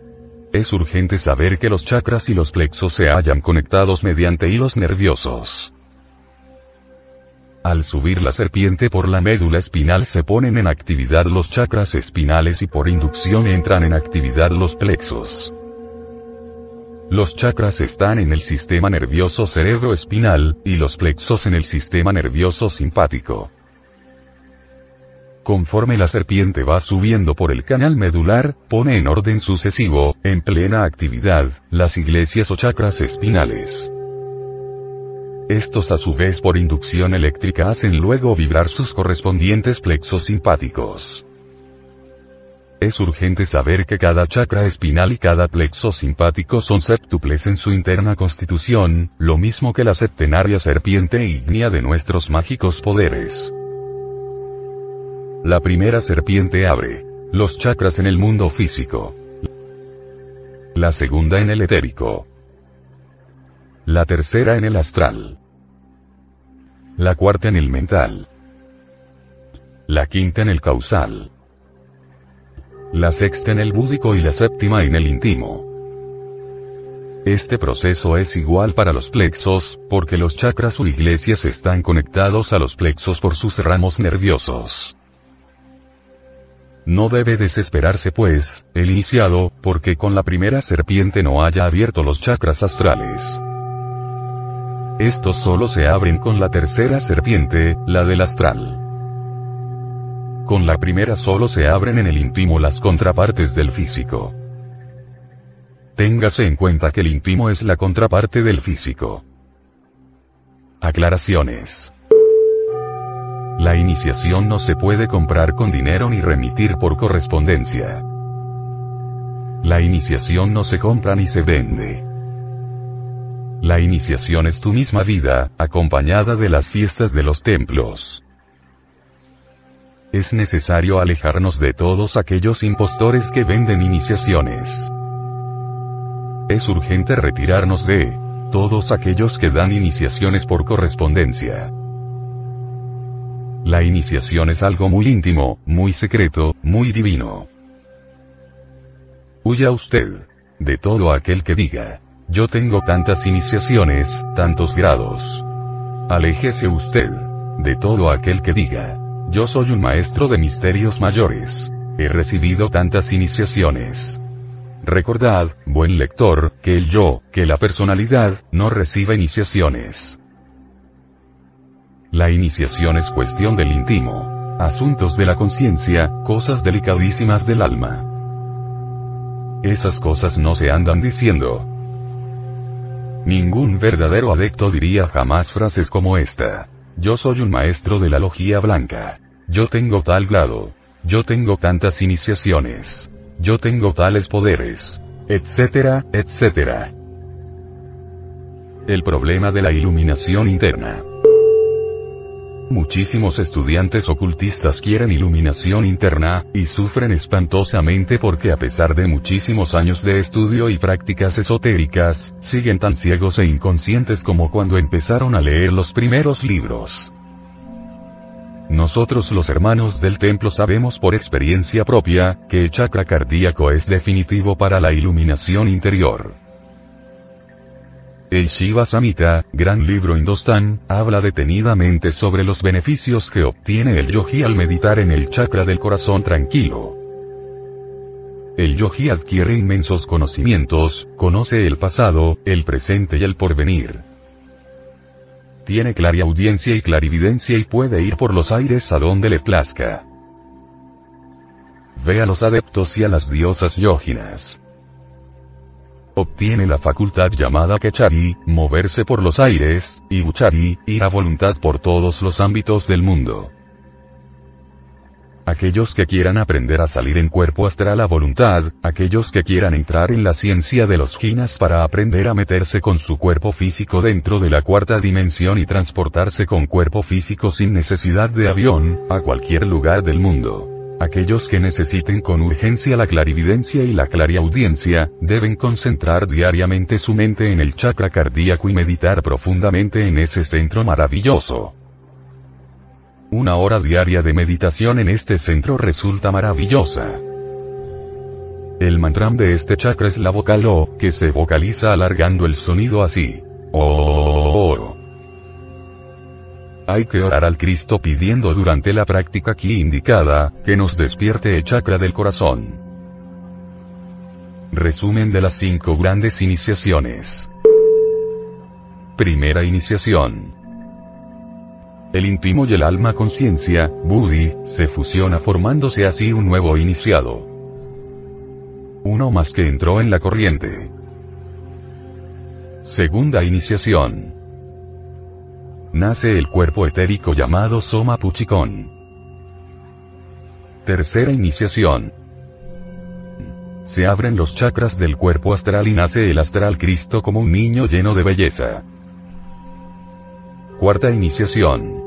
Es urgente saber que los chakras y los plexos se hallan conectados mediante hilos nerviosos. Al subir la serpiente por la médula espinal se ponen en actividad los chakras espinales y por inducción entran en actividad los plexos. Los chakras están en el sistema nervioso cerebroespinal, y los plexos en el sistema nervioso simpático. Conforme la serpiente va subiendo por el canal medular, pone en orden sucesivo, en plena actividad, las iglesias o chakras espinales. Estos a su vez por inducción eléctrica hacen luego vibrar sus correspondientes plexos simpáticos. Es urgente saber que cada chakra espinal y cada plexo simpático son septuples en su interna constitución, lo mismo que la septenaria serpiente ígnea de nuestros mágicos poderes. La primera serpiente abre los chakras en el mundo físico. La segunda en el etérico. La tercera en el astral la cuarta en el mental, la quinta en el causal, la sexta en el búdico y la séptima en el íntimo. Este proceso es igual para los plexos, porque los chakras o iglesias están conectados a los plexos por sus ramos nerviosos. No debe desesperarse pues, el iniciado, porque con la primera serpiente no haya abierto los chakras astrales. Estos solo se abren con la tercera serpiente, la del astral. Con la primera solo se abren en el íntimo las contrapartes del físico. Téngase en cuenta que el íntimo es la contraparte del físico. Aclaraciones. La iniciación no se puede comprar con dinero ni remitir por correspondencia. La iniciación no se compra ni se vende. La iniciación es tu misma vida, acompañada de las fiestas de los templos. Es necesario alejarnos de todos aquellos impostores que venden iniciaciones. Es urgente retirarnos de todos aquellos que dan iniciaciones por correspondencia. La iniciación es algo muy íntimo, muy secreto, muy divino. Huya usted de todo aquel que diga, yo tengo tantas iniciaciones, tantos grados. Aléjese usted de todo aquel que diga, yo soy un maestro de misterios mayores. He recibido tantas iniciaciones. Recordad, buen lector, que el yo, que la personalidad, no recibe iniciaciones. La iniciación es cuestión del íntimo. Asuntos de la conciencia, cosas delicadísimas del alma. Esas cosas no se andan diciendo. Ningún verdadero adepto diría jamás frases como esta. Yo soy un maestro de la logía blanca. Yo tengo tal grado. Yo tengo tantas iniciaciones. Yo tengo tales poderes. Etcétera, etcétera. El problema de la iluminación interna. Muchísimos estudiantes ocultistas quieren iluminación interna, y sufren espantosamente porque a pesar de muchísimos años de estudio y prácticas esotéricas, siguen tan ciegos e inconscientes como cuando empezaron a leer los primeros libros. Nosotros los hermanos del templo sabemos por experiencia propia, que el chakra cardíaco es definitivo para la iluminación interior. El Shiva Samhita, gran libro hindostán, habla detenidamente sobre los beneficios que obtiene el yogi al meditar en el chakra del corazón tranquilo. El yogi adquiere inmensos conocimientos, conoce el pasado, el presente y el porvenir. Tiene clariaudiencia y clarividencia y puede ir por los aires a donde le plazca. Ve a los adeptos y a las diosas yoginas obtiene la facultad llamada Kechari, moverse por los aires, y Buchari, ir a voluntad por todos los ámbitos del mundo. Aquellos que quieran aprender a salir en cuerpo astral a voluntad, aquellos que quieran entrar en la ciencia de los ginas para aprender a meterse con su cuerpo físico dentro de la cuarta dimensión y transportarse con cuerpo físico sin necesidad de avión, a cualquier lugar del mundo. Aquellos que necesiten con urgencia la clarividencia y la clariaudiencia, deben concentrar diariamente su mente en el chakra cardíaco y meditar profundamente en ese centro maravilloso. Una hora diaria de meditación en este centro resulta maravillosa. El mantram de este chakra es la vocal O, que se vocaliza alargando el sonido así. O. Hay que orar al Cristo pidiendo durante la práctica aquí indicada, que nos despierte el chakra del corazón. Resumen de las cinco grandes iniciaciones. Primera iniciación. El íntimo y el alma conciencia, Buddhi, se fusiona formándose así un nuevo iniciado. Uno más que entró en la corriente. Segunda iniciación nace el cuerpo etérico llamado Soma Puchikon. Tercera iniciación. Se abren los chakras del cuerpo astral y nace el astral Cristo como un niño lleno de belleza. Cuarta iniciación.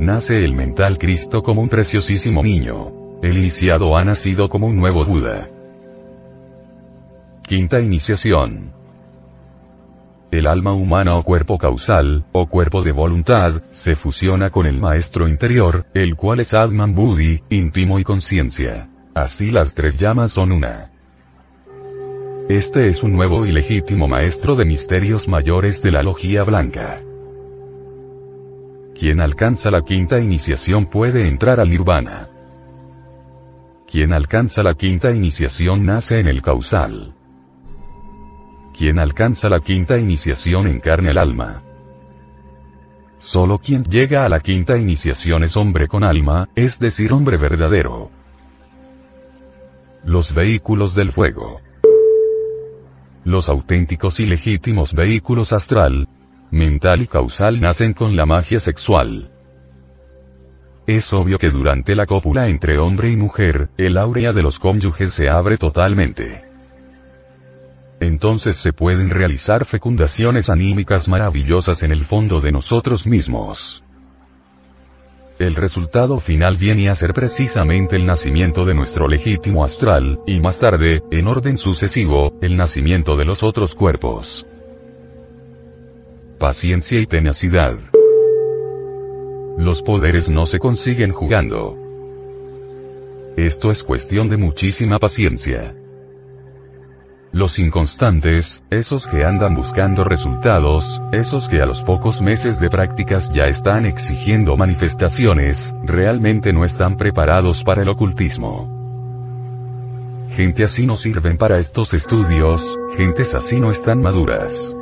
Nace el mental Cristo como un preciosísimo niño. El iniciado ha nacido como un nuevo Buda. Quinta iniciación. El alma humana o cuerpo causal, o cuerpo de voluntad, se fusiona con el maestro interior, el cual es Atman Buddhi, íntimo y conciencia. Así las tres llamas son una. Este es un nuevo y legítimo maestro de misterios mayores de la logía blanca. Quien alcanza la quinta iniciación puede entrar al nirvana. Quien alcanza la quinta iniciación nace en el causal. Quien alcanza la quinta iniciación encarna el alma. Solo quien llega a la quinta iniciación es hombre con alma, es decir, hombre verdadero. Los vehículos del fuego. Los auténticos y legítimos vehículos astral, mental y causal nacen con la magia sexual. Es obvio que durante la cópula entre hombre y mujer, el áurea de los cónyuges se abre totalmente entonces se pueden realizar fecundaciones anímicas maravillosas en el fondo de nosotros mismos. El resultado final viene a ser precisamente el nacimiento de nuestro legítimo astral, y más tarde, en orden sucesivo, el nacimiento de los otros cuerpos. Paciencia y tenacidad. Los poderes no se consiguen jugando. Esto es cuestión de muchísima paciencia. Los inconstantes, esos que andan buscando resultados, esos que a los pocos meses de prácticas ya están exigiendo manifestaciones, realmente no están preparados para el ocultismo. Gente así no sirven para estos estudios, gentes así no están maduras.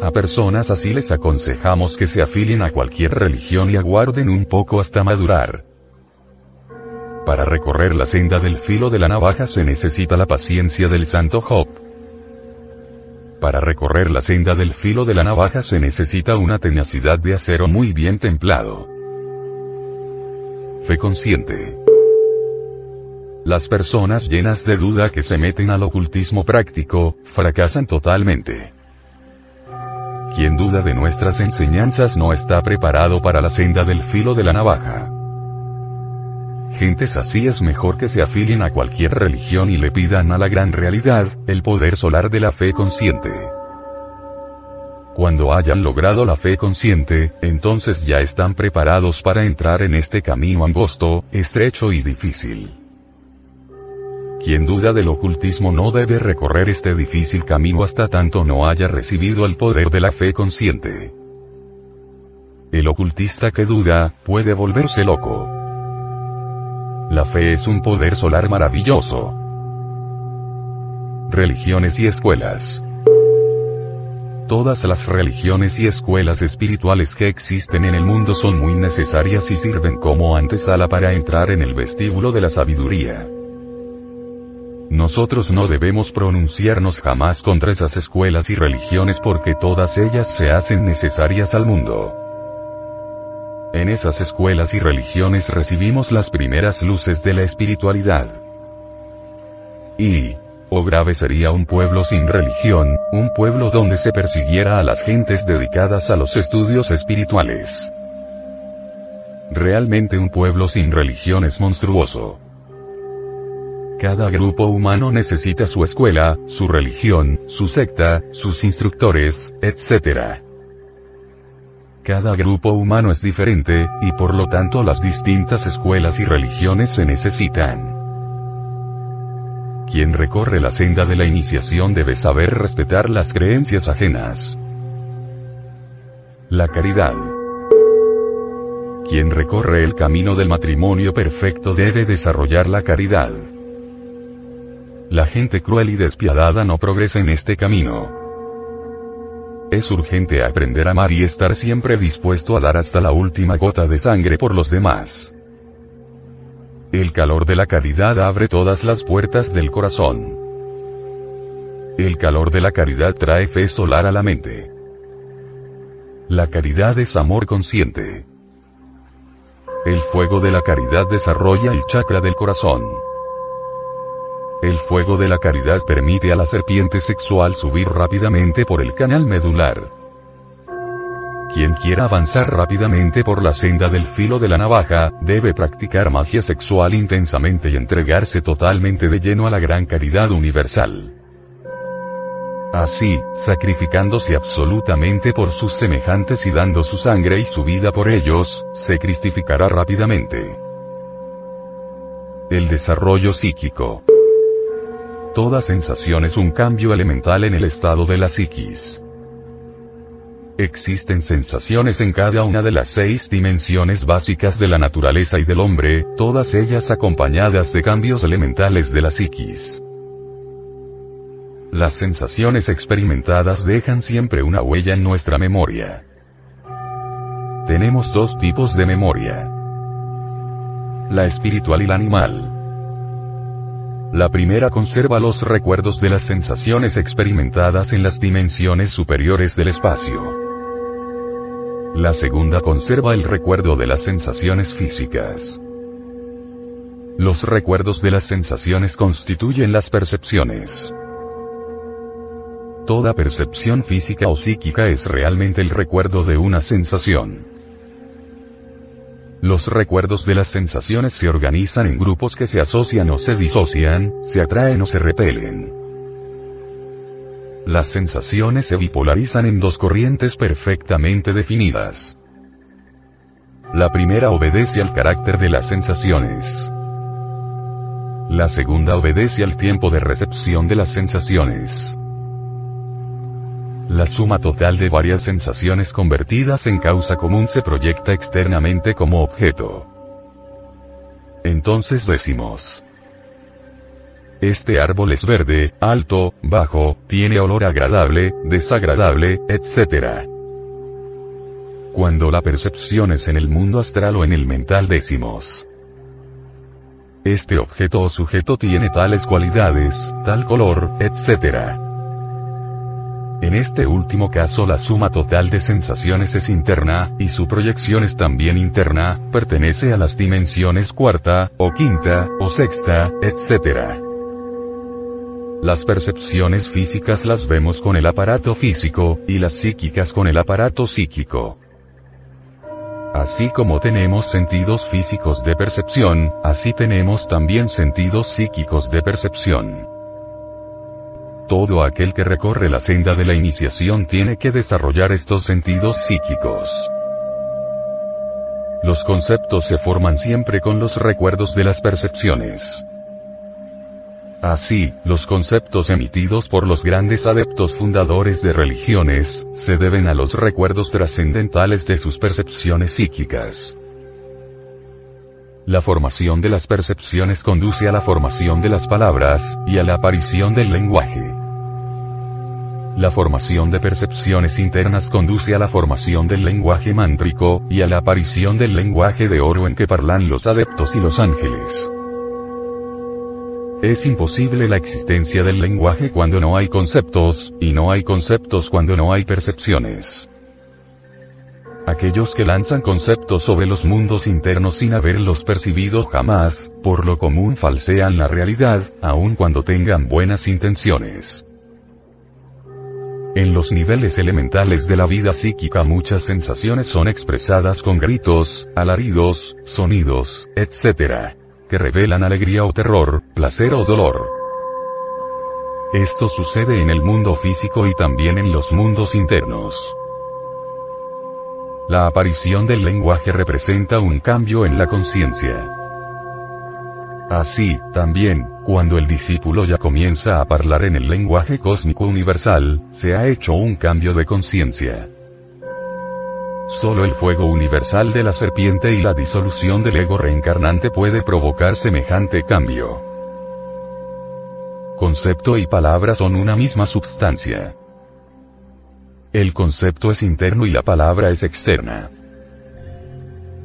A personas así les aconsejamos que se afilien a cualquier religión y aguarden un poco hasta madurar. Para recorrer la senda del filo de la navaja se necesita la paciencia del santo Job. Para recorrer la senda del filo de la navaja se necesita una tenacidad de acero muy bien templado. Fe consciente. Las personas llenas de duda que se meten al ocultismo práctico, fracasan totalmente. Quien duda de nuestras enseñanzas no está preparado para la senda del filo de la navaja. Gentes así es mejor que se afilien a cualquier religión y le pidan a la gran realidad, el poder solar de la fe consciente. Cuando hayan logrado la fe consciente, entonces ya están preparados para entrar en este camino angosto, estrecho y difícil. Quien duda del ocultismo no debe recorrer este difícil camino hasta tanto no haya recibido el poder de la fe consciente. El ocultista que duda, puede volverse loco. La fe es un poder solar maravilloso. Religiones y escuelas. Todas las religiones y escuelas espirituales que existen en el mundo son muy necesarias y sirven como antesala para entrar en el vestíbulo de la sabiduría. Nosotros no debemos pronunciarnos jamás contra esas escuelas y religiones porque todas ellas se hacen necesarias al mundo. En esas escuelas y religiones recibimos las primeras luces de la espiritualidad. Y, oh grave sería un pueblo sin religión, un pueblo donde se persiguiera a las gentes dedicadas a los estudios espirituales. Realmente un pueblo sin religión es monstruoso. Cada grupo humano necesita su escuela, su religión, su secta, sus instructores, etc. Cada grupo humano es diferente, y por lo tanto las distintas escuelas y religiones se necesitan. Quien recorre la senda de la iniciación debe saber respetar las creencias ajenas. La caridad. Quien recorre el camino del matrimonio perfecto debe desarrollar la caridad. La gente cruel y despiadada no progresa en este camino. Es urgente aprender a amar y estar siempre dispuesto a dar hasta la última gota de sangre por los demás. El calor de la caridad abre todas las puertas del corazón. El calor de la caridad trae fe solar a la mente. La caridad es amor consciente. El fuego de la caridad desarrolla el chakra del corazón. El fuego de la caridad permite a la serpiente sexual subir rápidamente por el canal medular. Quien quiera avanzar rápidamente por la senda del filo de la navaja, debe practicar magia sexual intensamente y entregarse totalmente de lleno a la gran caridad universal. Así, sacrificándose absolutamente por sus semejantes y dando su sangre y su vida por ellos, se cristificará rápidamente. El desarrollo psíquico. Toda sensación es un cambio elemental en el estado de la psiquis. Existen sensaciones en cada una de las seis dimensiones básicas de la naturaleza y del hombre, todas ellas acompañadas de cambios elementales de la psiquis. Las sensaciones experimentadas dejan siempre una huella en nuestra memoria. Tenemos dos tipos de memoria. La espiritual y la animal. La primera conserva los recuerdos de las sensaciones experimentadas en las dimensiones superiores del espacio. La segunda conserva el recuerdo de las sensaciones físicas. Los recuerdos de las sensaciones constituyen las percepciones. Toda percepción física o psíquica es realmente el recuerdo de una sensación. Los recuerdos de las sensaciones se organizan en grupos que se asocian o se disocian, se atraen o se repelen. Las sensaciones se bipolarizan en dos corrientes perfectamente definidas. La primera obedece al carácter de las sensaciones. La segunda obedece al tiempo de recepción de las sensaciones. La suma total de varias sensaciones convertidas en causa común se proyecta externamente como objeto. Entonces decimos. Este árbol es verde, alto, bajo, tiene olor agradable, desagradable, etc. Cuando la percepción es en el mundo astral o en el mental decimos. Este objeto o sujeto tiene tales cualidades, tal color, etc. En este último caso la suma total de sensaciones es interna, y su proyección es también interna, pertenece a las dimensiones cuarta, o quinta, o sexta, etc. Las percepciones físicas las vemos con el aparato físico, y las psíquicas con el aparato psíquico. Así como tenemos sentidos físicos de percepción, así tenemos también sentidos psíquicos de percepción. Todo aquel que recorre la senda de la iniciación tiene que desarrollar estos sentidos psíquicos. Los conceptos se forman siempre con los recuerdos de las percepciones. Así, los conceptos emitidos por los grandes adeptos fundadores de religiones, se deben a los recuerdos trascendentales de sus percepciones psíquicas. La formación de las percepciones conduce a la formación de las palabras, y a la aparición del lenguaje. La formación de percepciones internas conduce a la formación del lenguaje mántrico, y a la aparición del lenguaje de oro en que parlan los adeptos y los ángeles. Es imposible la existencia del lenguaje cuando no hay conceptos, y no hay conceptos cuando no hay percepciones. Aquellos que lanzan conceptos sobre los mundos internos sin haberlos percibido jamás, por lo común falsean la realidad, aun cuando tengan buenas intenciones. En los niveles elementales de la vida psíquica muchas sensaciones son expresadas con gritos, alaridos, sonidos, etc que revelan alegría o terror, placer o dolor. Esto sucede en el mundo físico y también en los mundos internos. La aparición del lenguaje representa un cambio en la conciencia. Así, también, cuando el discípulo ya comienza a hablar en el lenguaje cósmico universal, se ha hecho un cambio de conciencia. Solo el fuego universal de la serpiente y la disolución del ego reencarnante puede provocar semejante cambio. Concepto y palabra son una misma substancia. El concepto es interno y la palabra es externa.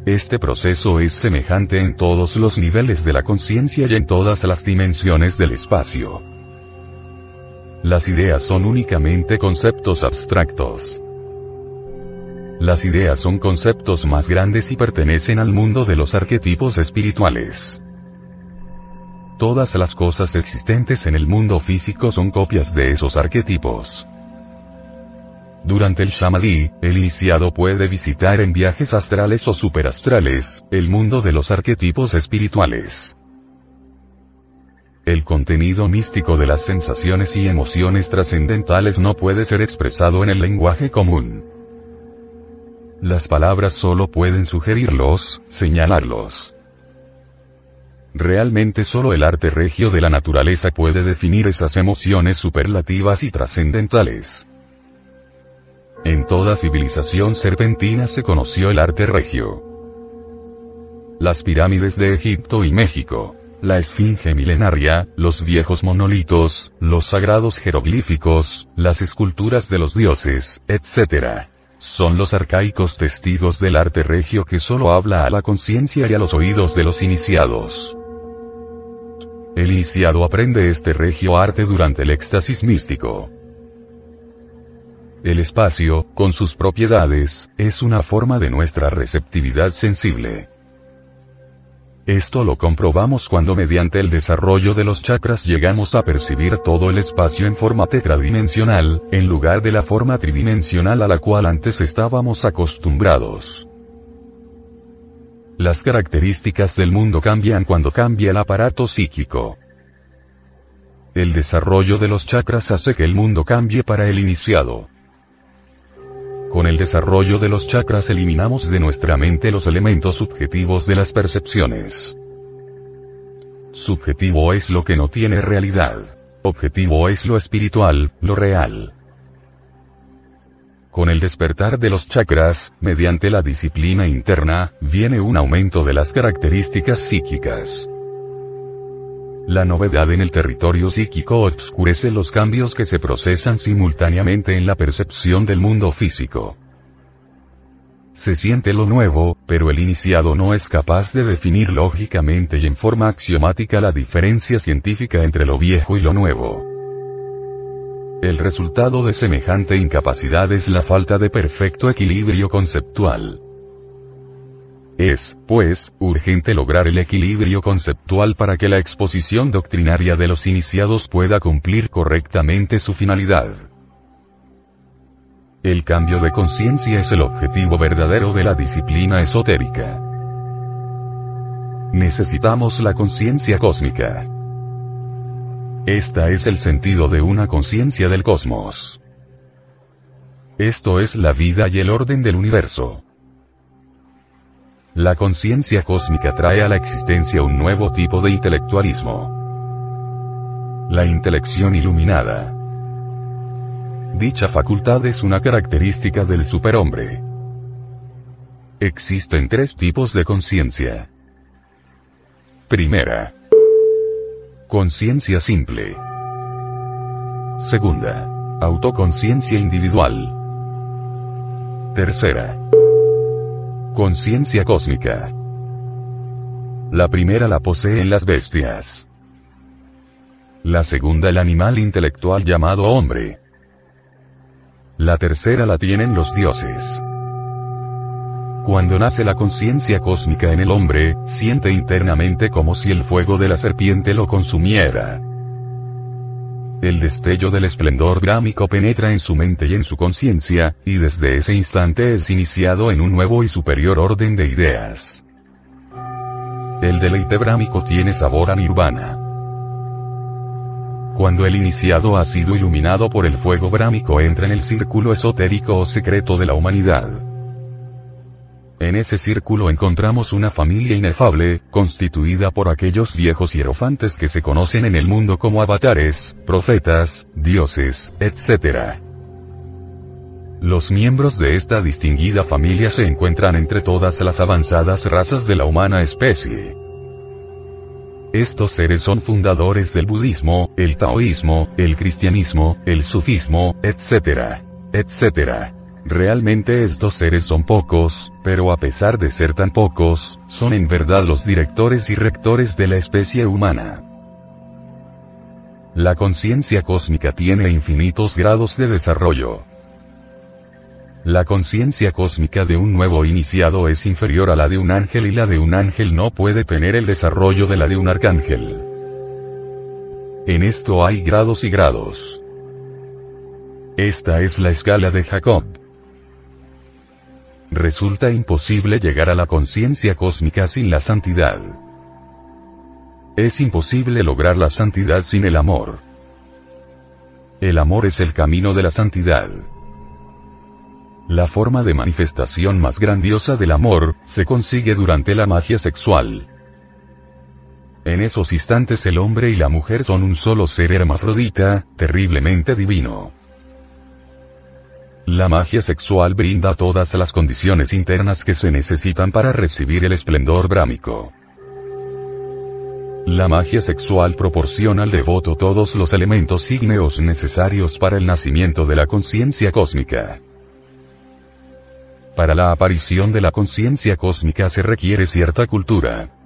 Este proceso es semejante en todos los niveles de la conciencia y en todas las dimensiones del espacio. Las ideas son únicamente conceptos abstractos. Las ideas son conceptos más grandes y pertenecen al mundo de los arquetipos espirituales. Todas las cosas existentes en el mundo físico son copias de esos arquetipos. Durante el Shamadhi, el iniciado puede visitar en viajes astrales o superastrales, el mundo de los arquetipos espirituales. El contenido místico de las sensaciones y emociones trascendentales no puede ser expresado en el lenguaje común. Las palabras solo pueden sugerirlos, señalarlos. Realmente solo el arte regio de la naturaleza puede definir esas emociones superlativas y trascendentales. En toda civilización serpentina se conoció el arte regio. Las pirámides de Egipto y México, la esfinge milenaria, los viejos monolitos, los sagrados jeroglíficos, las esculturas de los dioses, etc son los arcaicos testigos del arte regio que solo habla a la conciencia y a los oídos de los iniciados. El iniciado aprende este regio arte durante el éxtasis místico. El espacio, con sus propiedades, es una forma de nuestra receptividad sensible. Esto lo comprobamos cuando mediante el desarrollo de los chakras llegamos a percibir todo el espacio en forma tetradimensional, en lugar de la forma tridimensional a la cual antes estábamos acostumbrados. Las características del mundo cambian cuando cambia el aparato psíquico. El desarrollo de los chakras hace que el mundo cambie para el iniciado. Con el desarrollo de los chakras eliminamos de nuestra mente los elementos subjetivos de las percepciones. Subjetivo es lo que no tiene realidad. Objetivo es lo espiritual, lo real. Con el despertar de los chakras, mediante la disciplina interna, viene un aumento de las características psíquicas. La novedad en el territorio psíquico obscurece los cambios que se procesan simultáneamente en la percepción del mundo físico. Se siente lo nuevo, pero el iniciado no es capaz de definir lógicamente y en forma axiomática la diferencia científica entre lo viejo y lo nuevo. El resultado de semejante incapacidad es la falta de perfecto equilibrio conceptual. Es, pues, urgente lograr el equilibrio conceptual para que la exposición doctrinaria de los iniciados pueda cumplir correctamente su finalidad. El cambio de conciencia es el objetivo verdadero de la disciplina esotérica. Necesitamos la conciencia cósmica. Esta es el sentido de una conciencia del cosmos. Esto es la vida y el orden del universo. La conciencia cósmica trae a la existencia un nuevo tipo de intelectualismo. La intelección iluminada. Dicha facultad es una característica del superhombre. Existen tres tipos de conciencia. Primera. Conciencia simple. Segunda. Autoconciencia individual. Tercera. Conciencia cósmica. La primera la poseen las bestias. La segunda el animal intelectual llamado hombre. La tercera la tienen los dioses. Cuando nace la conciencia cósmica en el hombre, siente internamente como si el fuego de la serpiente lo consumiera. El destello del esplendor brámico penetra en su mente y en su conciencia, y desde ese instante es iniciado en un nuevo y superior orden de ideas. El deleite brámico tiene sabor a nirvana. Cuando el iniciado ha sido iluminado por el fuego brámico entra en el círculo esotérico o secreto de la humanidad. En ese círculo encontramos una familia inefable, constituida por aquellos viejos hierofantes que se conocen en el mundo como avatares, profetas, dioses, etc. Los miembros de esta distinguida familia se encuentran entre todas las avanzadas razas de la humana especie. Estos seres son fundadores del budismo, el taoísmo, el cristianismo, el sufismo, etc. etc. Realmente estos seres son pocos, pero a pesar de ser tan pocos, son en verdad los directores y rectores de la especie humana. La conciencia cósmica tiene infinitos grados de desarrollo. La conciencia cósmica de un nuevo iniciado es inferior a la de un ángel y la de un ángel no puede tener el desarrollo de la de un arcángel. En esto hay grados y grados. Esta es la escala de Jacob. Resulta imposible llegar a la conciencia cósmica sin la santidad. Es imposible lograr la santidad sin el amor. El amor es el camino de la santidad. La forma de manifestación más grandiosa del amor, se consigue durante la magia sexual. En esos instantes el hombre y la mujer son un solo ser hermafrodita, terriblemente divino. La magia sexual brinda todas las condiciones internas que se necesitan para recibir el esplendor brámico. La magia sexual proporciona al devoto todos los elementos ígneos necesarios para el nacimiento de la conciencia cósmica. Para la aparición de la conciencia cósmica se requiere cierta cultura.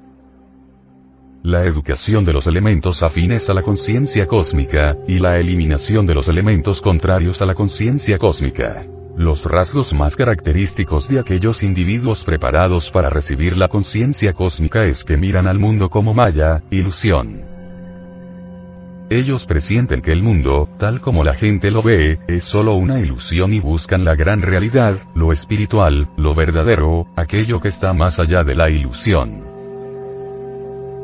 La educación de los elementos afines a la conciencia cósmica, y la eliminación de los elementos contrarios a la conciencia cósmica. Los rasgos más característicos de aquellos individuos preparados para recibir la conciencia cósmica es que miran al mundo como maya, ilusión. Ellos presienten que el mundo, tal como la gente lo ve, es solo una ilusión y buscan la gran realidad, lo espiritual, lo verdadero, aquello que está más allá de la ilusión.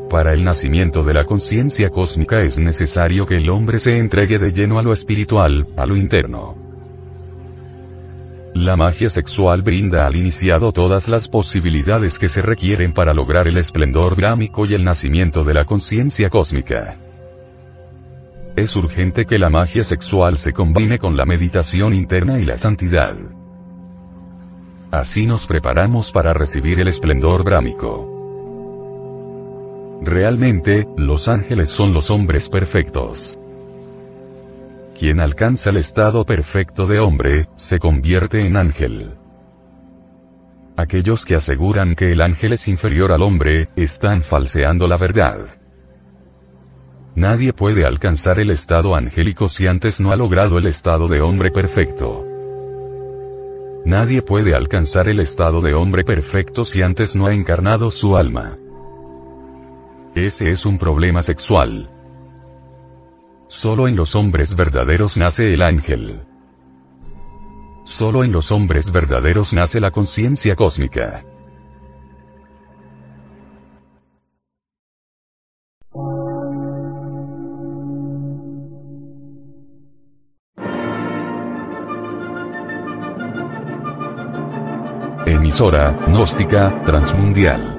Para el nacimiento de la conciencia cósmica es necesario que el hombre se entregue de lleno a lo espiritual, a lo interno. La magia sexual brinda al iniciado todas las posibilidades que se requieren para lograr el esplendor brámico y el nacimiento de la conciencia cósmica. Es urgente que la magia sexual se combine con la meditación interna y la santidad. Así nos preparamos para recibir el esplendor brámico. Realmente, los ángeles son los hombres perfectos. Quien alcanza el estado perfecto de hombre, se convierte en ángel. Aquellos que aseguran que el ángel es inferior al hombre, están falseando la verdad. Nadie puede alcanzar el estado angélico si antes no ha logrado el estado de hombre perfecto. Nadie puede alcanzar el estado de hombre perfecto si antes no ha encarnado su alma. Ese es un problema sexual. Solo en los hombres verdaderos nace el ángel. Solo en los hombres verdaderos nace la conciencia cósmica. Emisora, gnóstica, transmundial